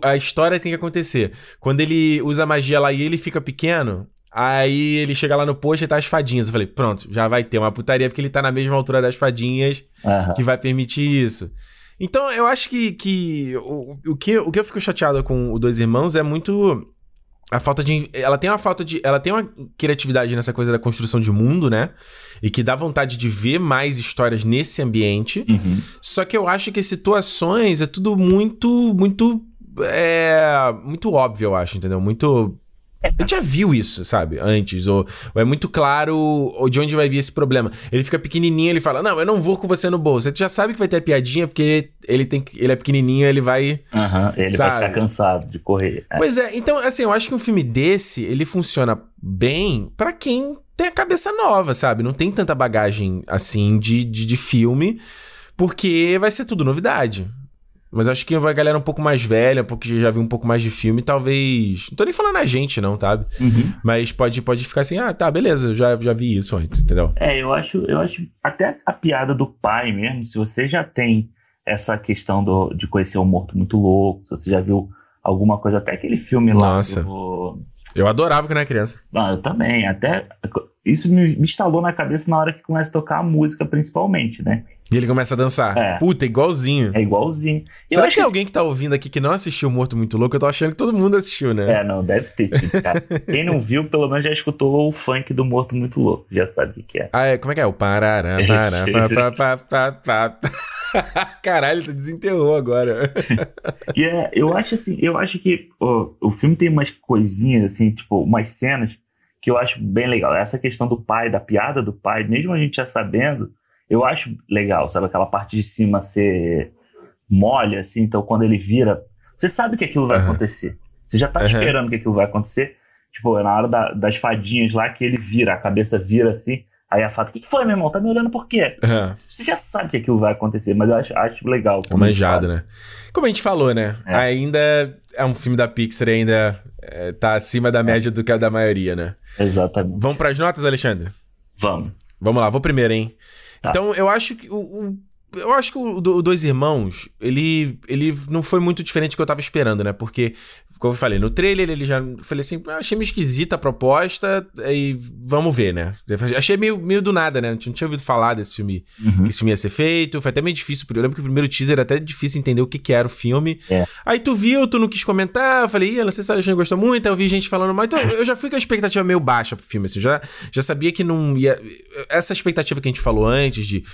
a, a, história tem que acontecer. Quando ele usa magia lá e ele fica pequeno, Aí ele chega lá no posto e tá as fadinhas. Eu falei, pronto, já vai ter uma putaria, porque ele tá na mesma altura das fadinhas uhum. que vai permitir isso. Então, eu acho que, que, o, o que o que eu fico chateado com o Dois Irmãos é muito a falta de. Ela tem uma falta de. Ela tem uma criatividade nessa coisa da construção de mundo, né? E que dá vontade de ver mais histórias nesse ambiente. Uhum. Só que eu acho que as situações é tudo muito. Muito. É. Muito óbvio, eu acho, entendeu? Muito a gente já viu isso, sabe? Antes. Ou, ou, é muito claro de onde vai vir esse problema. Ele fica pequenininho, ele fala: Não, eu não vou com você no bolso. Você já sabe que vai ter a piadinha, porque ele, tem, ele é pequenininho, ele vai. Uhum, ele sabe? vai ficar cansado de correr. É. Pois é, então, assim, eu acho que um filme desse, ele funciona bem para quem tem a cabeça nova, sabe? Não tem tanta bagagem assim de, de, de filme, porque vai ser tudo novidade. Mas acho que a galera um pouco mais velha, porque já viu um pouco mais de filme, talvez. Não tô nem falando a gente, não, sabe? Uhum. Mas pode, pode ficar assim, ah, tá, beleza, já, já vi isso antes, entendeu? É, eu acho, eu acho. Até a piada do pai mesmo, se você já tem essa questão do, de conhecer um morto muito louco, se você já viu alguma coisa, até aquele filme lá. Nossa. Do... Eu adorava quando era criança. Ah, eu também. Até. Isso me, me instalou na cabeça na hora que começa a tocar a música, principalmente, né? E ele começa a dançar. É. Puta, igualzinho. É igualzinho. Eu Será que tem alguém que tá ouvindo aqui que não assistiu Morto Muito Louco? Eu tô achando que todo mundo assistiu, né? É, não, deve ter tido, cara. Quem não viu, pelo menos já escutou o funk do Morto Muito Louco. Já sabe o que é. Ah, é. Como é que é? O parará, parará, pá, pá, pá, Caralho, tu desenterrou agora. e é, eu acho assim, eu acho que ó, o filme tem umas coisinhas, assim, tipo, umas cenas que eu acho bem legal. Essa questão do pai, da piada do pai, mesmo a gente já sabendo, eu acho legal, sabe? Aquela parte de cima ser mole, assim, então quando ele vira, você sabe que aquilo vai uhum. acontecer. Você já tá uhum. esperando que aquilo vai acontecer. Tipo, é na hora da, das fadinhas lá que ele vira, a cabeça vira assim. Aí a fada, o que, que, foi, meu irmão? Tá me olhando por quê? Uhum. Você já sabe que aquilo vai acontecer, mas eu acho, acho legal. É manjado, né? Como a gente falou, né? É. Ainda é um filme da Pixar, ainda é, tá acima da média do que a da maioria, né? Exatamente. Vamos pras notas, Alexandre? Vamos. Vamos lá, vou primeiro, hein? Tá. Então, eu acho que o, o, eu acho que o, o Dois Irmãos, ele, ele não foi muito diferente do que eu tava esperando, né? Porque como eu falei, no trailer ele já. Falei assim, ah, achei meio esquisita a proposta, e vamos ver, né? Achei meio, meio do nada, né? Não tinha ouvido falar desse filme, uhum. que esse filme ia ser feito. Foi até meio difícil. Eu lembro que o primeiro teaser era até difícil entender o que, que era o filme. É. Aí tu viu, tu não quis comentar. Eu falei, Ih, não sei se a gente gostou muito. Aí eu vi gente falando mal. Então eu já fui com a expectativa meio baixa pro filme. Assim, já, já sabia que não ia. Essa expectativa que a gente falou antes de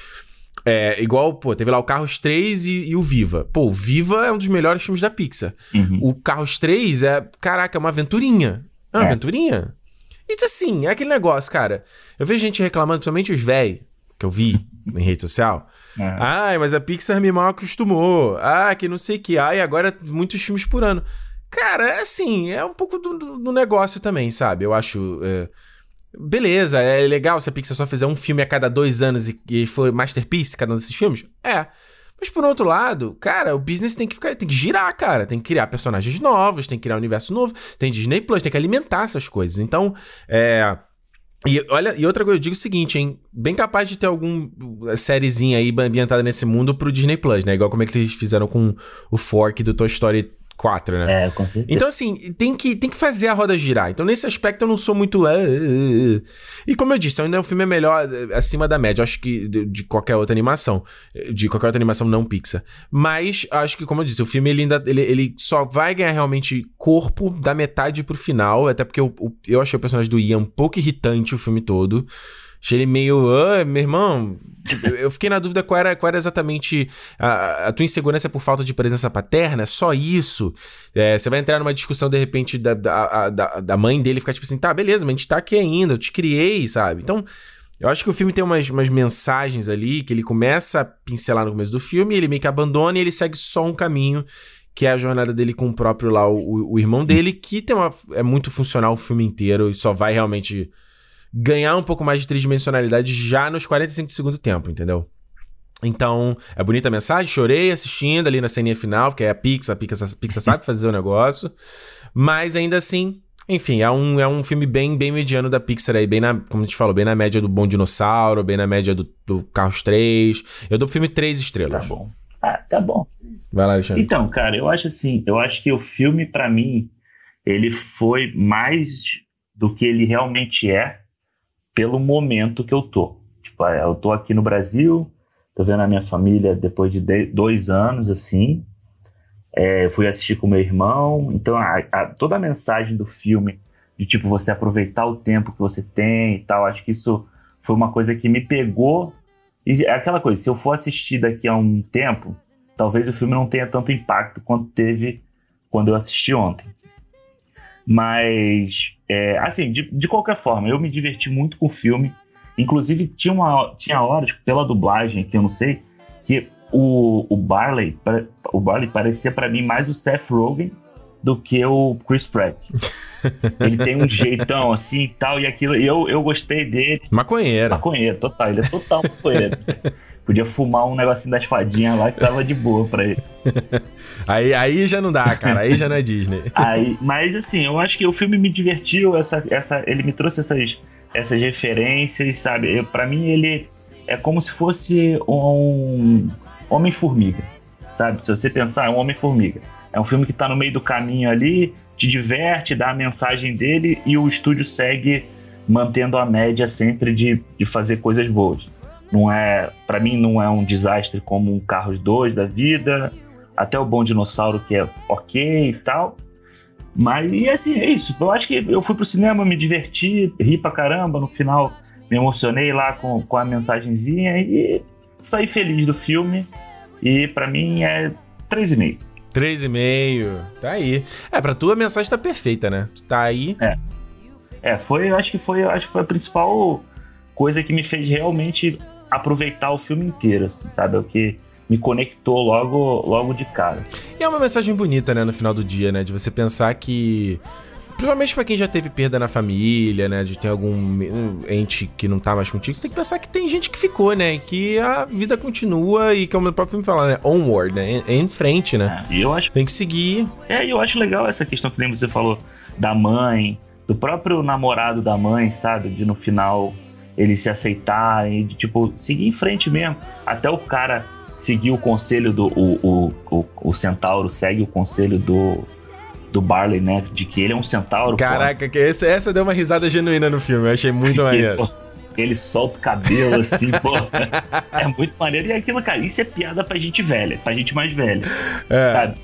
é, igual, pô, teve lá o Carros 3 e, e, o Viva. Pô, o Viva é um dos melhores filmes da Pixar. Uhum. O Carros 3 é, caraca, é uma aventurinha. É uma é. aventurinha. E assim, é aquele negócio, cara. Eu vejo gente reclamando, principalmente os velhos, que eu vi em rede social. É. Ai, mas a Pixar me mal acostumou. Ah, que não sei o que. Ai, agora muitos filmes por ano. Cara, é assim, é um pouco do, do, do negócio também, sabe? Eu acho. É, Beleza, é legal se a Pixar só fizer um filme a cada dois anos e, e for masterpiece cada um desses filmes? É. Mas por outro lado, cara, o business tem que ficar, tem que girar, cara. Tem que criar personagens novos, tem que criar um universo novo, tem Disney Plus, tem que alimentar essas coisas. Então, é. E olha, e outra coisa, eu digo o seguinte, hein? Bem capaz de ter alguma sériezinha aí ambientada nesse mundo pro Disney Plus, né? Igual como é que eles fizeram com o Fork do Toy Story 4, né? É, com certeza. Então, assim, tem que, tem que fazer a roda girar. Então, nesse aspecto, eu não sou muito. Uh, uh, uh. E como eu disse, ainda o filme é melhor eh, acima da média, acho que de, de, qualquer outra animação. De qualquer outra animação não Pixar. Mas, acho que, como eu disse, o filme ele ainda. Ele, ele só vai ganhar realmente corpo da metade pro final. Até porque eu, eu achei o personagem do Ian um pouco irritante o filme todo. Achei ele meio. Ah, meu irmão. Eu fiquei na dúvida qual era, qual era exatamente a, a tua insegurança por falta de presença paterna. Só isso. É, você vai entrar numa discussão, de repente, da, da, da, da mãe dele ficar tipo assim: tá, beleza, mas a gente tá aqui ainda, eu te criei, sabe? Então. Eu acho que o filme tem umas, umas mensagens ali que ele começa a pincelar no começo do filme, ele meio que abandona e ele segue só um caminho, que é a jornada dele com o próprio lá, o, o irmão dele, que tem uma, é muito funcional o filme inteiro e só vai realmente ganhar um pouco mais de tridimensionalidade já nos 45 de segundo tempo, entendeu? Então, é bonita a mensagem, chorei assistindo ali na ceninha final, porque é a Pixar, a Pixar, a Pixar sabe fazer o negócio, mas ainda assim, enfim, é um, é um filme bem, bem mediano da Pixar aí, bem na, como a gente falou, bem na média do Bom Dinossauro, bem na média do, do Carros 3. Eu dou pro filme 3 estrelas. Tá bom. Ah, tá bom. Vai lá, Alexandre. Então, cara, eu acho assim, eu acho que o filme, para mim, ele foi mais do que ele realmente é pelo momento que eu tô. Tipo, é, eu tô aqui no Brasil, tô vendo a minha família depois de dois anos, assim. É, fui assistir com meu irmão. Então, a, a, toda a mensagem do filme, de tipo, você aproveitar o tempo que você tem e tal, acho que isso foi uma coisa que me pegou. E é aquela coisa, se eu for assistir daqui a um tempo, talvez o filme não tenha tanto impacto quanto teve quando eu assisti ontem. Mas, é, assim, de, de qualquer forma, eu me diverti muito com o filme. Inclusive, tinha, uma, tinha horas, pela dublagem, que eu não sei, que o, o Barley, o Barley parecia para mim mais o Seth Rogen do que o Chris Pratt. ele tem um jeitão assim e tal, e aquilo. E eu, eu gostei dele. Maconheiro. Maconheiro, total. Ele é total maconheiro. Podia fumar um negocinho das fadinhas lá que tava de boa pra ele. aí, aí já não dá, cara. Aí já não é Disney. aí, mas assim, eu acho que o filme me divertiu. Essa, essa, ele me trouxe essas, essas referências, sabe? para mim, ele é como se fosse um Homem-Formiga, sabe? Se você pensar, é um Homem-Formiga é um filme que está no meio do caminho ali, te diverte, dá a mensagem dele e o estúdio segue mantendo a média sempre de, de fazer coisas boas. Não é, para mim não é um desastre como um Carros 2 da vida, até o Bom Dinossauro que é ok e tal. Mas e assim, é isso. Eu acho que eu fui pro cinema, me diverti, ri pra caramba, no final me emocionei lá com, com a mensagenzinha e saí feliz do filme. E para mim é 3,5. 3,5. Tá aí. É, pra tu a mensagem tá perfeita, né? Tu tá aí. É. É, foi, acho que foi, acho que foi a principal coisa que me fez realmente aproveitar o filme inteiro, assim, sabe? É o que me conectou logo, logo de cara. E é uma mensagem bonita, né, no final do dia, né? De você pensar que Principalmente pra quem já teve perda na família, né? De ter algum ente que não tá mais contigo, você tem que pensar que tem gente que ficou, né? E que a vida continua e que é o meu próprio filme fala, né? Onward, né? É em frente, né? É, e eu acho. Tem que seguir. É, e eu acho legal essa questão que nem você falou da mãe, do próprio namorado da mãe, sabe? De no final eles se aceitarem, de tipo, seguir em frente mesmo. Até o cara seguir o conselho do. O, o, o, o centauro segue o conselho do, do Barley, né? De que ele é um centauro. Caraca, que essa, essa deu uma risada genuína no filme, eu achei muito maneiro. Pô, ele solta o cabelo assim, pô. É muito maneiro. E aquilo, cara, isso é piada pra gente velha, pra gente mais velha. É. Sabe?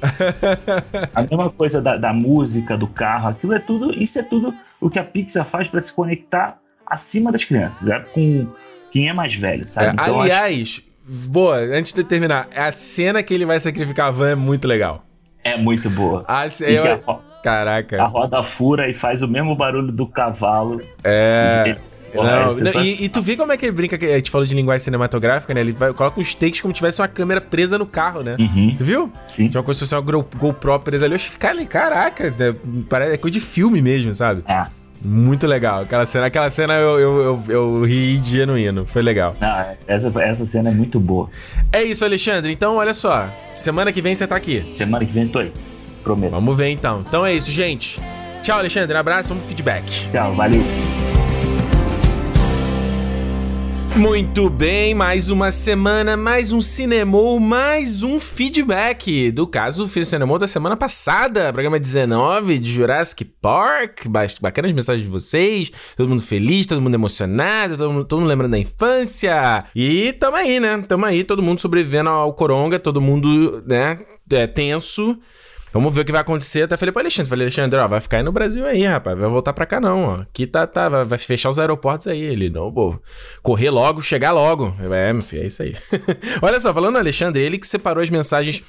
A mesma coisa da, da música, do carro, aquilo é tudo. Isso é tudo o que a Pixar faz para se conectar acima das crianças. É com quem é mais velho, sabe? É, então, aliás, acho... boa, antes de terminar, a cena que ele vai sacrificar a van é muito legal. É muito boa. Ah, eu... a, Caraca. A roda fura e faz o mesmo barulho do cavalo. É. Não, não, e, e, tu vê como é que ele brinca, que a gente falou de linguagem cinematográfica, né? Ele vai, coloca os takes como se tivesse uma câmera presa no carro, né? Uhum. Tu viu? Sim. Tinha uma coisa uma GoPro presa ali. Eu achei, cara, caraca, é, parece é coisa de filme mesmo, sabe? É. Muito legal. Aquela cena, aquela cena eu, eu, eu, eu ri genuíno. Foi legal. Ah, essa, essa cena é muito boa. É isso, Alexandre. Então, olha só. Semana que vem você tá aqui. Semana que vem eu tô aí. Prometo. Vamos ver então. Então é isso, gente. Tchau, Alexandre. Um abraço, vamos pro feedback. Tchau, valeu. Muito bem, mais uma semana, mais um Cinemou, mais um feedback do caso do Cinemou da semana passada, programa 19 de Jurassic Park. Bacanas mensagens de vocês, todo mundo feliz, todo mundo emocionado, todo mundo, todo mundo lembrando da infância. E tamo aí, né? Tamo aí, todo mundo sobrevivendo ao coronga, todo mundo, né, é, tenso. Vamos ver o que vai acontecer. Até falei pro Alexandre. Falei, Alexandre, ó, vai ficar aí no Brasil aí, rapaz. Vai voltar pra cá não, ó. Aqui tá, tá, vai, vai fechar os aeroportos aí. Ele, não, vou correr logo, chegar logo. É, meu filho, é isso aí. Olha só, falando no Alexandre, ele que separou as mensagens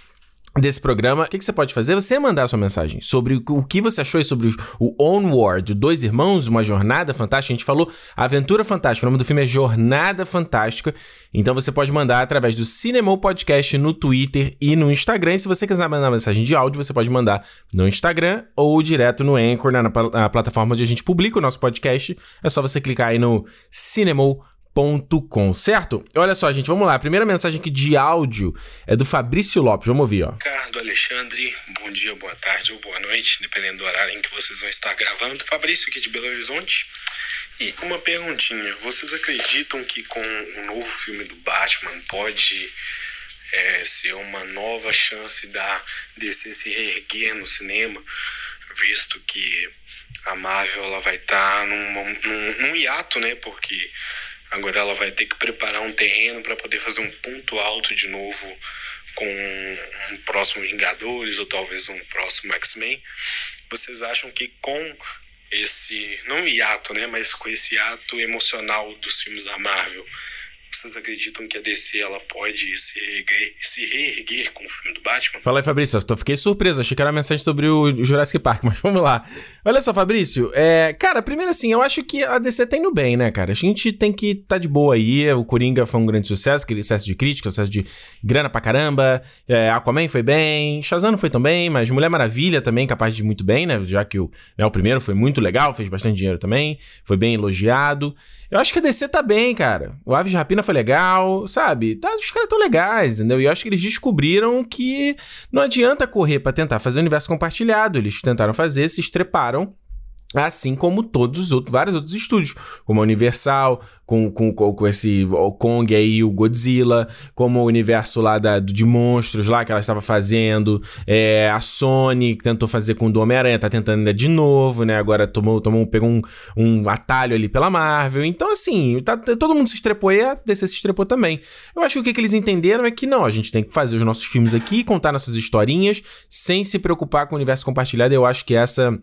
desse programa, o que, que, você pode fazer? Você mandar sua mensagem sobre o que você achou sobre o Onward, Dois Irmãos, Uma Jornada Fantástica. A gente falou Aventura Fantástica, o nome do filme é Jornada Fantástica. Então você pode mandar através do Cinemou Podcast no Twitter e no Instagram. E se você quiser mandar mensagem de áudio, você pode mandar no Instagram ou direto no Anchor, na, na plataforma onde a gente publica o nosso podcast. É só você clicar aí no Cinemou Podcast Com, certo? Olha só, gente, vamos lá. A primeira mensagem aqui de áudio é do Fabrício Lopes. Vamos ouvir, ó. Ricardo, Alexandre, bom dia, boa tarde ou boa noite, dependendo do horário em que vocês vão estar gravando. Fabrício aqui de Belo Horizonte. E uma perguntinha: vocês acreditam que com o novo filme do Batman pode é, ser uma nova chance da DC se reerguer no cinema, visto que a Marvel ela vai estar tá num, num, num hiato, né? Porque Agora ela vai ter que preparar um terreno para poder fazer um ponto alto de novo com um próximo Vingadores ou talvez um próximo X-Men. Vocês acham que com esse, não hiato, né, mas com esse ato emocional dos filmes da Marvel, vocês acreditam que a DC ela pode se reerguer, se reerguer com o filme do Batman? Fala aí, Fabrício. Eu fiquei surpreso. Achei que era uma mensagem sobre o Jurassic Park, mas vamos lá. Olha só, Fabrício. É, cara, primeiro assim, eu acho que a DC tá indo bem, né, cara? A gente tem que tá de boa aí. O Coringa foi um grande sucesso, sucesso de crítica, sucesso de grana pra caramba. É, Aquaman foi bem. Shazam não foi tão bem, mas Mulher Maravilha também, capaz de ir muito bem, né? Já que o, né, o primeiro foi muito legal, fez bastante dinheiro também. Foi bem elogiado. Eu acho que a DC tá bem, cara. O Aves de Rapina foi legal, sabe? Tá, os caras tão legais, entendeu? E eu acho que eles descobriram que não adianta correr para tentar fazer o universo compartilhado. Eles tentaram fazer, se estreparam Assim como todos os outros, vários outros estúdios, como a Universal, com, com, com esse o Kong aí, o Godzilla, como o universo lá da, de monstros lá que ela estava fazendo, é, a Sony que tentou fazer com o Homem-Aranha, tá tentando ainda de novo, né? Agora tomou, tomou pegou um, um atalho ali pela Marvel. Então, assim, tá, todo mundo se estrepou e a DC se estrepou também. Eu acho que o que, que eles entenderam é que não, a gente tem que fazer os nossos filmes aqui, contar nossas historinhas, sem se preocupar com o universo compartilhado. Eu acho que essa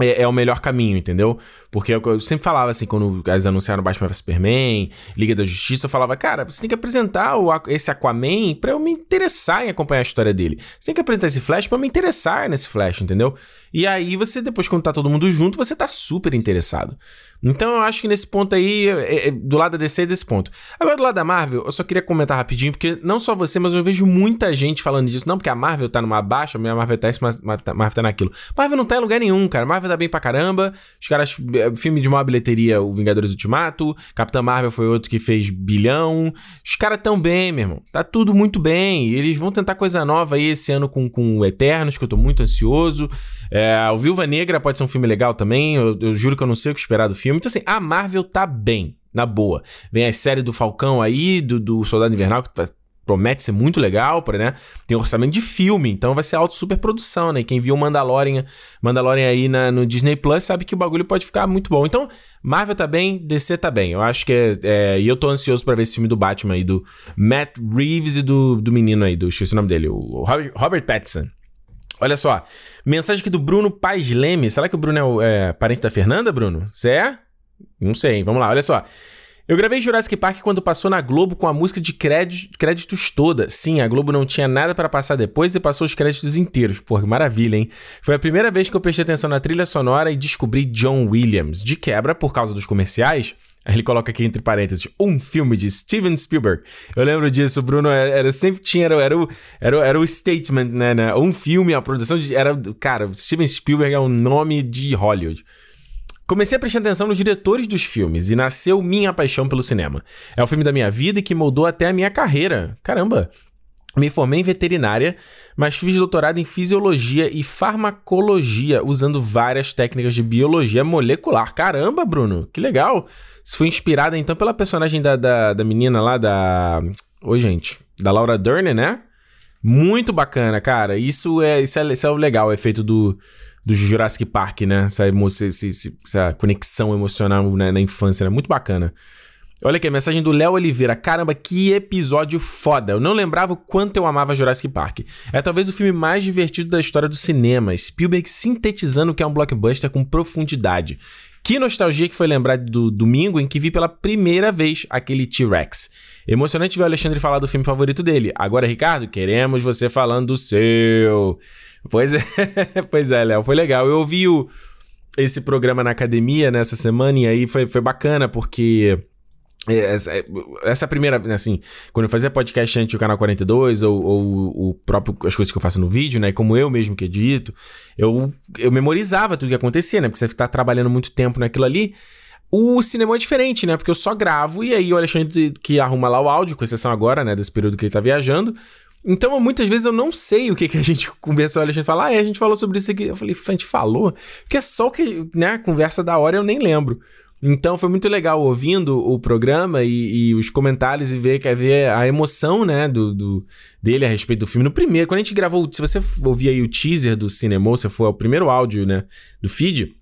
é, é, o melhor caminho, entendeu? Porque eu, eu, sempre falava assim, quando eles anunciaram Batman vs Superman, Liga da Justiça, eu falava, cara, você tem que apresentar o, esse Aquaman pra eu me interessar em acompanhar a história dele. Você tem que apresentar esse Flash pra eu me interessar nesse Flash, entendeu? E aí você, depois, quando tá todo mundo junto, você tá super interessado. Então eu acho que nesse ponto aí, é, é, do lado da DC é desse ponto. Agora do lado da Marvel, eu só queria comentar rapidinho, porque não só você, mas eu vejo muita gente falando disso. Não, porque a Marvel tá numa baixa, a Marvel tá isso, mas a Marvel tá naquilo. Marvel não tá em lugar nenhum, cara. Marvel tá bem pra caramba. Os caras, é, filme de maior bilheteria, o Vingadores Ultimato. Capitã Marvel foi outro que fez bilhão. Os caras tão bem, meu irmão. Tá tudo muito bem. Eles vão tentar coisa nova aí esse ano com, com Eternos, que eu tô muito ansioso. É, o Viúva Negra pode ser um filme legal também. Eu, eu juro que eu não sei o que esperar do filme. Então, assim, a Marvel tá bem, na boa. Vem a série do Falcão aí, do, do Soldado Invernal, que tá promete ser muito legal, né? Tem orçamento de filme, então vai ser auto super produção, né? quem viu Mandalorian, Mandalorian aí na, no Disney Plus sabe que o bagulho pode ficar muito bom. Então, Marvel tá bem, DC tá bem. Eu acho que é. é e eu tô ansioso para ver esse filme do Batman aí, do Matt Reeves e do, do menino aí, do. Esqueci o nome dele, o Robert, Robert Pattinson. Olha só, mensagem aqui do Bruno Paz Leme. Será que o Bruno é, o, é parente da Fernanda, Bruno? Você é? Não sei, vamos lá, olha só. Eu gravei Jurassic Park quando passou na Globo com a música de créditos toda. Sim, a Globo não tinha nada para passar depois e passou os créditos inteiros. Pô, que maravilha, hein? Foi a primeira vez que eu prestei atenção na trilha sonora e descobri John Williams. De quebra, por causa dos comerciais, ele coloca aqui entre parênteses, um filme de Steven Spielberg. Eu lembro disso, Bruno, era, era sempre tinha, era, era, o, era, era o statement, né, né? Um filme, a produção de. Era, cara, Steven Spielberg é um nome de Hollywood. Comecei a prestar atenção nos diretores dos filmes e nasceu minha paixão pelo cinema. É o filme da minha vida e que moldou até a minha carreira. Caramba! Me formei em veterinária, mas fiz doutorado em fisiologia e farmacologia, usando várias técnicas de biologia molecular. Caramba, Bruno, que legal! Isso foi inspirada então pela personagem da, da, da menina lá, da. Oi, gente. Da Laura Dern, né? Muito bacana, cara. Isso é, isso é, isso é legal, o efeito do, do Jurassic Park, né? Essa, emoção, essa, essa conexão emocional né? na infância, né? Muito bacana. Olha aqui, a mensagem do Léo Oliveira. Caramba, que episódio foda. Eu não lembrava o quanto eu amava Jurassic Park. É talvez o filme mais divertido da história do cinema. Spielberg sintetizando o que é um blockbuster com profundidade. Que nostalgia que foi lembrar do domingo em que vi pela primeira vez aquele T-Rex. Emocionante ver o Alexandre falar do filme favorito dele. Agora, Ricardo, queremos você falando do seu. Pois é, pois é, Léo, foi legal. Eu ouvi o, esse programa na academia nessa semana e aí foi, foi bacana porque. É, essa, é, essa primeira, assim, quando eu fazia podcast antes do Canal 42, ou, ou o próprio, as coisas que eu faço no vídeo, né, como eu mesmo que edito, eu, eu memorizava tudo que acontecia, né, porque você tá trabalhando muito tempo naquilo ali. O cinema é diferente, né, porque eu só gravo e aí o Alexandre que arruma lá o áudio, com exceção agora, né, desse período que ele tá viajando, então, muitas vezes eu não sei o que, que a gente conversou. A gente fala, ah, é, a gente falou sobre isso aqui. Eu falei, a gente falou? Porque é só o que, né, conversa da hora eu nem lembro. Então foi muito legal ouvindo o programa e, e os comentários e ver, quer ver a emoção, né, do, do, dele a respeito do filme. No primeiro, quando a gente gravou, se você ouvir aí o teaser do cinema, se for o primeiro áudio, né, do feed,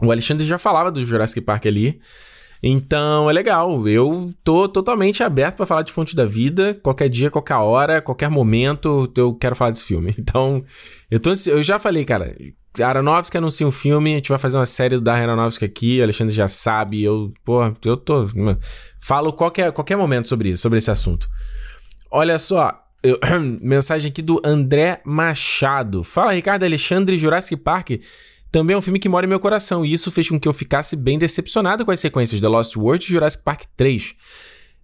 o Alexandre já falava do Jurassic Park ali. Então é legal. Eu tô totalmente aberto para falar de Fonte da Vida. Qualquer dia, qualquer hora, qualquer momento, eu quero falar desse filme. Então, eu, tô, eu já falei, cara. Aronofsky anuncia um filme, a gente vai fazer uma série do Darren Aronofsky aqui, o Alexandre já sabe, eu, pô, eu tô. Falo qualquer, qualquer momento sobre isso, sobre esse assunto. Olha só, eu, mensagem aqui do André Machado. Fala, Ricardo Alexandre, Jurassic Park também é um filme que mora em meu coração, e isso fez com que eu ficasse bem decepcionado com as sequências The Lost World e Jurassic Park 3.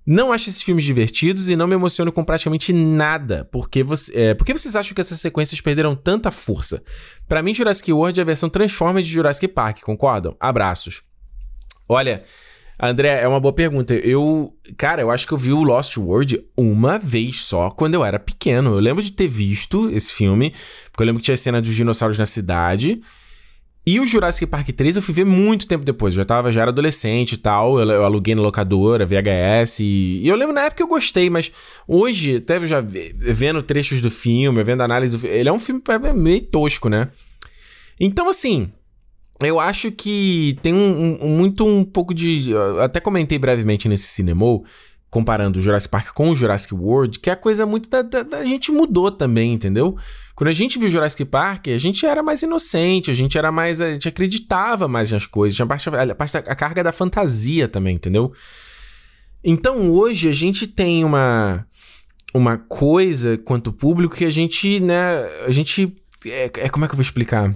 Não acho esses filmes divertidos e não me emociono com praticamente nada. Porque você, é, por que vocês acham que essas sequências perderam tanta força? Para mim, Jurassic World é a versão Transformers de Jurassic Park, concordam? Abraços. Olha, André, é uma boa pergunta. Eu, cara, eu acho que eu vi o Lost World uma vez só quando eu era pequeno. Eu lembro de ter visto esse filme, porque eu lembro que tinha a cena dos dinossauros na cidade. E o Jurassic Park 3 eu fui ver muito tempo depois. Eu já tava, já era adolescente e tal. Eu, eu aluguei na locadora, VHS. E, e, eu lembro na época que eu gostei, mas hoje, até já vendo trechos do filme, vendo análise do filme, ele é um filme meio tosco, né? Então, assim, eu acho que tem um, um, muito um pouco de. Até comentei brevemente nesse cinema comparando o Jurassic Park com o Jurassic World, que a coisa muito da, da, da, gente mudou também, entendeu? Quando a gente viu Jurassic Park, a gente era mais inocente, a gente era mais. A gente acreditava mais nas coisas, tinha parte, a, parte a carga da fantasia também, entendeu? Então hoje a gente tem uma. Uma coisa quanto público que a gente, né? A gente. É, é, como é que eu vou explicar?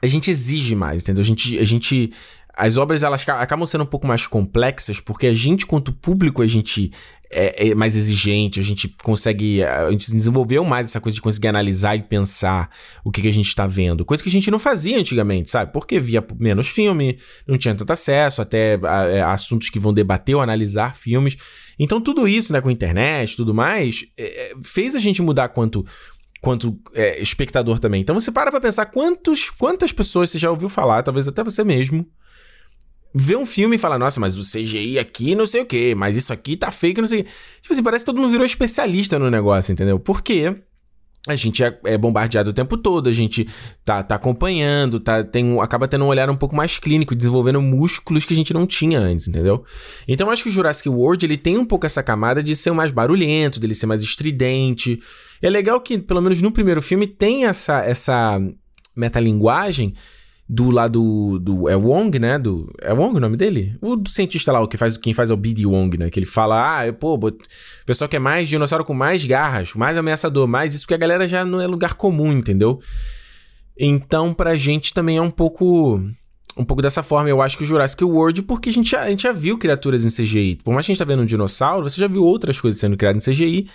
A gente exige mais, entendeu? A gente, a gente as obras elas acabam sendo um pouco mais complexas porque a gente, quanto público, a gente é, é, mais exigente, a gente consegue. A gente desenvolveu mais essa coisa de conseguir analisar e pensar o que, que a gente está vendo. Coisa que a gente não fazia antigamente, sabe? Porque via menos filme, não tinha tanto acesso, até a, a é, assuntos que vão debater ou analisar filmes. Então, tudo isso, né, com a internet tudo mais, é, é, fez a gente mudar quanto quanto é, espectador também. Então você para pra pensar quantos, quantas pessoas você já ouviu falar, talvez até você mesmo, vê um filme e fala, nossa, mas o CGI aqui não sei o que, mas isso aqui tá fake, não sei o que. Tipo assim, parece que todo mundo virou especialista no negócio, entendeu? Por quê? a gente é, é, bombardeado o tempo todo, a gente tá, tá acompanhando, tá, tem, acaba tendo um olhar um pouco mais clínico, desenvolvendo músculos que a gente não tinha antes, entendeu? Então acho que o Jurassic World ele tem um pouco essa camada de ser mais barulhento, dele ser mais estridente. É legal que, pelo menos no primeiro filme, tem essa, essa metalinguagem do lado do. É Wong, né? Do, é Wong o nome dele? O do cientista lá, o que faz, quem faz é o B.D. Wong, né? Que ele fala, ah, pô, o pessoal quer mais dinossauro com mais garras, mais ameaçador, mais isso, porque a galera já não é lugar comum, entendeu? Então, pra gente também é um pouco. Um pouco dessa forma, eu acho que o Jurassic World, porque a gente já, a gente já viu criaturas em CGI. Por mais que a gente tá vendo um dinossauro, você já viu outras coisas sendo criadas em CGI.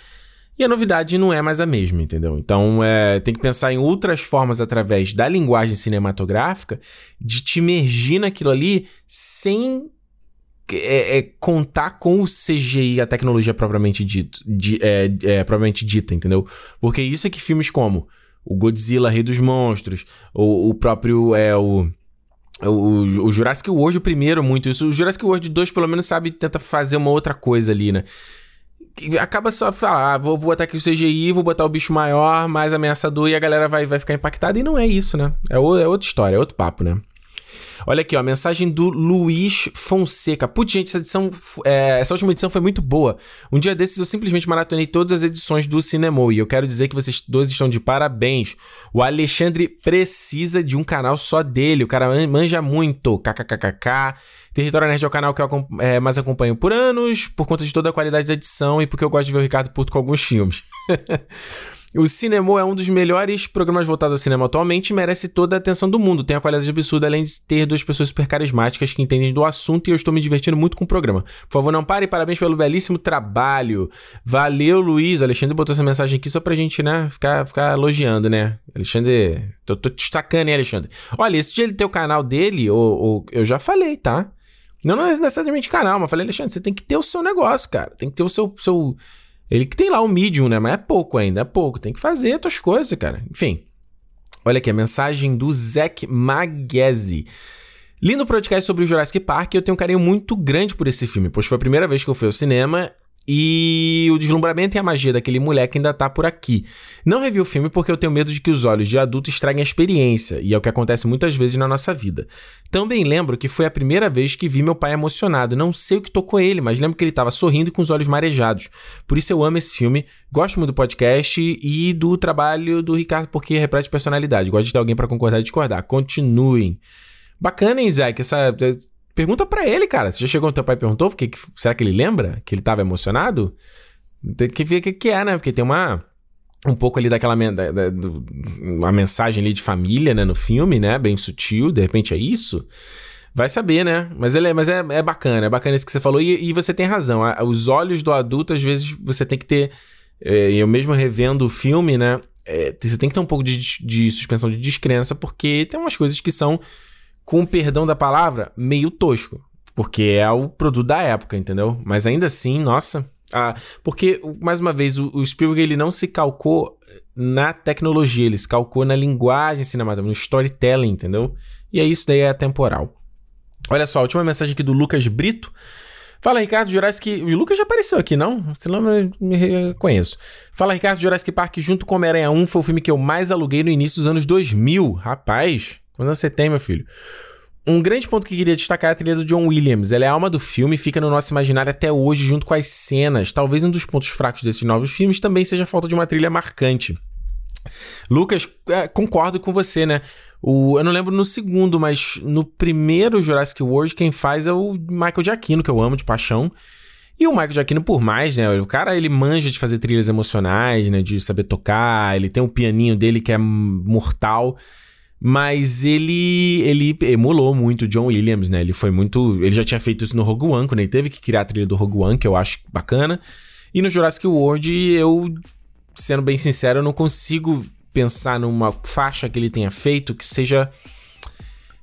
E a novidade não é mais a mesma, entendeu? Então é, tem que pensar em outras formas através da linguagem cinematográfica de te imergir naquilo ali sem é, é, contar com o CGI, a tecnologia propriamente, dito, é, é, propriamente dita, entendeu? Porque isso é que filmes como o Godzilla, Rei dos Monstros, o, o próprio. É, o, o, o Jurassic World, o primeiro, muito isso. O Jurassic World 2, pelo menos, sabe, tenta fazer uma outra coisa ali, né? Acaba só falar, ah, vou, botar aqui o CGI, vou botar o bicho maior, mais ameaçador e a galera vai, vai ficar impactada. E não é isso, né? É, o, é outra história, é outro papo, né? Olha aqui, ó, a mensagem do Luiz Fonseca. Putz, gente, essa edição, é, essa última edição foi muito boa. Um dia desses eu simplesmente maratonei todas as edições do Cinema e eu quero dizer que vocês dois estão de parabéns. O Alexandre precisa de um canal só dele, o cara manja muito. KKKKK. Território Nerd é o canal que eu é, mais acompanho por anos, por conta de toda a qualidade da edição e porque eu gosto de ver o Ricardo puto com alguns filmes. O Cinema é um dos melhores programas voltados ao cinema atualmente e merece toda a atenção do mundo. Tem a qualidade absurda, além de ter duas pessoas super carismáticas que entendem do assunto e eu estou me divertindo muito com o programa. Por favor, não pare, parabéns pelo belíssimo trabalho. Valeu, Luiz. Alexandre botou essa mensagem aqui só pra gente, né, ficar, ficar elogiando, né? Alexandre, tô, tô destacando, hein, Alexandre? Olha, esse dia ele ter o canal dele, ou, ou, eu já falei, tá? Não, não é necessariamente canal, mas falei, Alexandre, você tem que ter o seu negócio, cara. Tem que ter o seu, seu ele que tem lá o Medium, né? Mas é pouco ainda, é pouco. Tem que fazer as tuas coisas, cara. Enfim. Olha aqui a mensagem do Zac Maguese. Lindo podcast sobre o Jurassic Park. Eu tenho um carinho muito grande por esse filme, pois foi a primeira vez que eu fui ao cinema e o deslumbramento e a magia daquele moleque ainda tá por aqui. Não revi o filme porque eu tenho medo de que os olhos de adulto estraguem a experiência, e é o que acontece muitas vezes na nossa vida. Também lembro que foi a primeira vez que vi meu pai emocionado. Não sei o que tocou ele, mas lembro que ele estava sorrindo e com os olhos marejados. Por isso eu amo esse filme, gosto muito do podcast e do trabalho do Ricardo porque repete personalidade. Gosto de ter alguém para concordar e discordar. Continuem. Bacana, hein? Que essa Pergunta para ele, cara. Você já chegou no teu pai e perguntou? Porque, será que ele lembra que ele tava emocionado? Tem que ver o que, é, né? Porque tem uma. Um pouco ali daquela da, da, do, uma mensagem ali de família, né? No filme, né? Bem sutil, de repente é isso. Vai saber, né? Mas, ele é, mas é, é bacana, é bacana isso que você falou. E, e você tem razão. Os olhos do adulto, às vezes, você tem que ter. É, eu mesmo revendo o filme, né? É, você tem que ter um pouco de, de suspensão de descrença, porque tem umas coisas que são com perdão da palavra, meio tosco. Porque é o produto da época, entendeu? Mas ainda assim, nossa. Ah, porque, mais uma vez, o, o Spielberg ele não se calcou na tecnologia, ele se calcou na linguagem cinematográfica, no storytelling, entendeu? E é isso daí é temporal. Olha só, a última mensagem aqui do Lucas Brito. Fala, Ricardo Jurassic... O Lucas já apareceu aqui, não? Se não, me reconheço. Fala, Ricardo Jurassic Park junto com Homem-Aranha 1 foi o filme que eu mais aluguei no início dos anos 2000. Rapaz, Quando você tem, meu filho? Um grande ponto que queria destacar é a trilha do John Williams. Ela é a alma do filme e fica no nosso imaginário até hoje, junto com as cenas. Talvez um dos pontos fracos desses novos filmes também seja a falta de uma trilha marcante. Lucas, é, concordo com você, né? O, eu não lembro no segundo, mas no primeiro Jurassic World, quem faz é o Michael Giacchino, que eu amo de paixão. E o Michael Giacchino, por mais, né? O cara, ele manja de fazer trilhas emocionais, né? De saber tocar. Ele tem um pianinho dele que é mortal. Mas ele ele emulou muito o John Williams, né? Ele foi muito. Ele já tinha feito isso no Rogue One, quando ele teve que criar a trilha do Rogue One, que eu acho bacana. E no Jurassic World, eu, sendo bem sincero, eu não consigo pensar numa faixa que ele tenha feito que seja.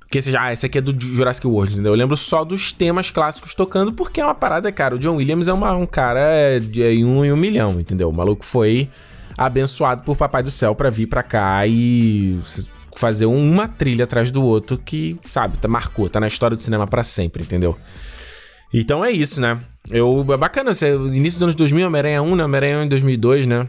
Que seja, ah, essa aqui é do Jurassic World, entendeu? Eu lembro só dos temas clássicos tocando, porque é uma parada, cara. O John Williams é uma, um cara de é, um em um milhão, entendeu? O maluco foi abençoado por Papai do Céu para vir para cá e fazer uma trilha atrás do outro que, sabe, tá, marcou, tá na história do cinema para sempre, entendeu? Então é isso, né? Eu, é bacana, você, início dos anos 2000, Homem-Aranha 1, né? Homem-Aranha 1 em 2002, né?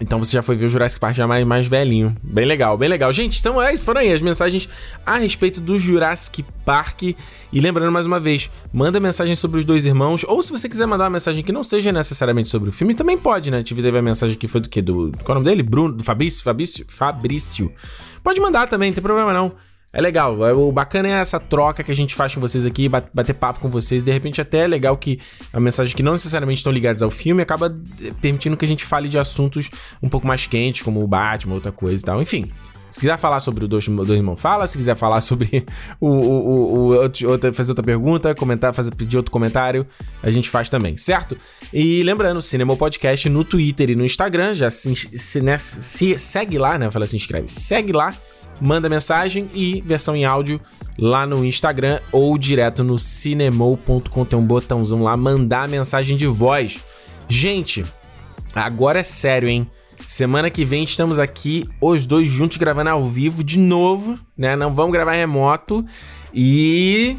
Então você já foi ver o Jurassic Park já mais, mais velhinho. Bem legal, bem legal. Gente, então é, foram aí as mensagens a respeito do Jurassic Park. E lembrando mais uma vez, manda mensagem sobre os dois irmãos. Ou se você quiser mandar uma mensagem que não seja necessariamente sobre o filme, também pode, né? Tive teve a mensagem que foi do quê? Do. Qual é o nome dele? Bruno? Do Fabrício? Fabrício? Fabrício. Pode mandar também, não tem problema não. É legal. É, o bacana é essa troca que a gente faz com vocês aqui, bater papo com vocês. De repente, até é legal que a mensagem que não necessariamente estão ligadas ao filme acaba permitindo que a gente fale de assuntos um pouco mais quentes, como o Batman, outra coisa e tal. Enfim. Se quiser falar sobre o Dois, dois Irmãos, fala. Se quiser falar sobre o, o, o, o outra, fazer outra pergunta, comentar, fazer, pedir outro comentário, a gente faz também, certo? E lembrando, Cinema Podcast no Twitter e no Instagram, já se, se, né, se segue lá, né? Fala se inscreve, segue lá manda mensagem e versão em áudio lá no Instagram ou direto no cinemou.com. Tem um botãozão lá, mandar mensagem de voz. Gente, agora é sério, hein? Semana que vem estamos aqui, os dois juntos, gravando ao vivo de novo, né? Não vamos gravar remoto. E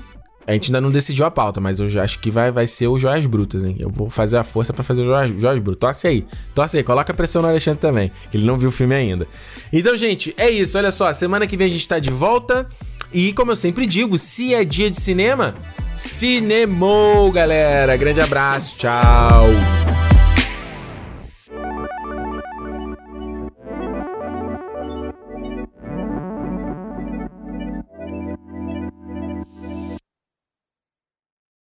a gente ainda não decidiu a pauta, mas eu já acho que vai, vai ser o Joias Brutas, hein? Eu vou fazer a força para fazer o Joias, Joias Brutas. Torce aí, torce aí, coloca a pressão no Alexandre também, ele não viu o filme ainda. Então, gente, é isso, olha só, semana que vem a gente tá de volta. E como eu sempre digo, se é dia de cinema, cinemou, galera. Grande abraço, tchau.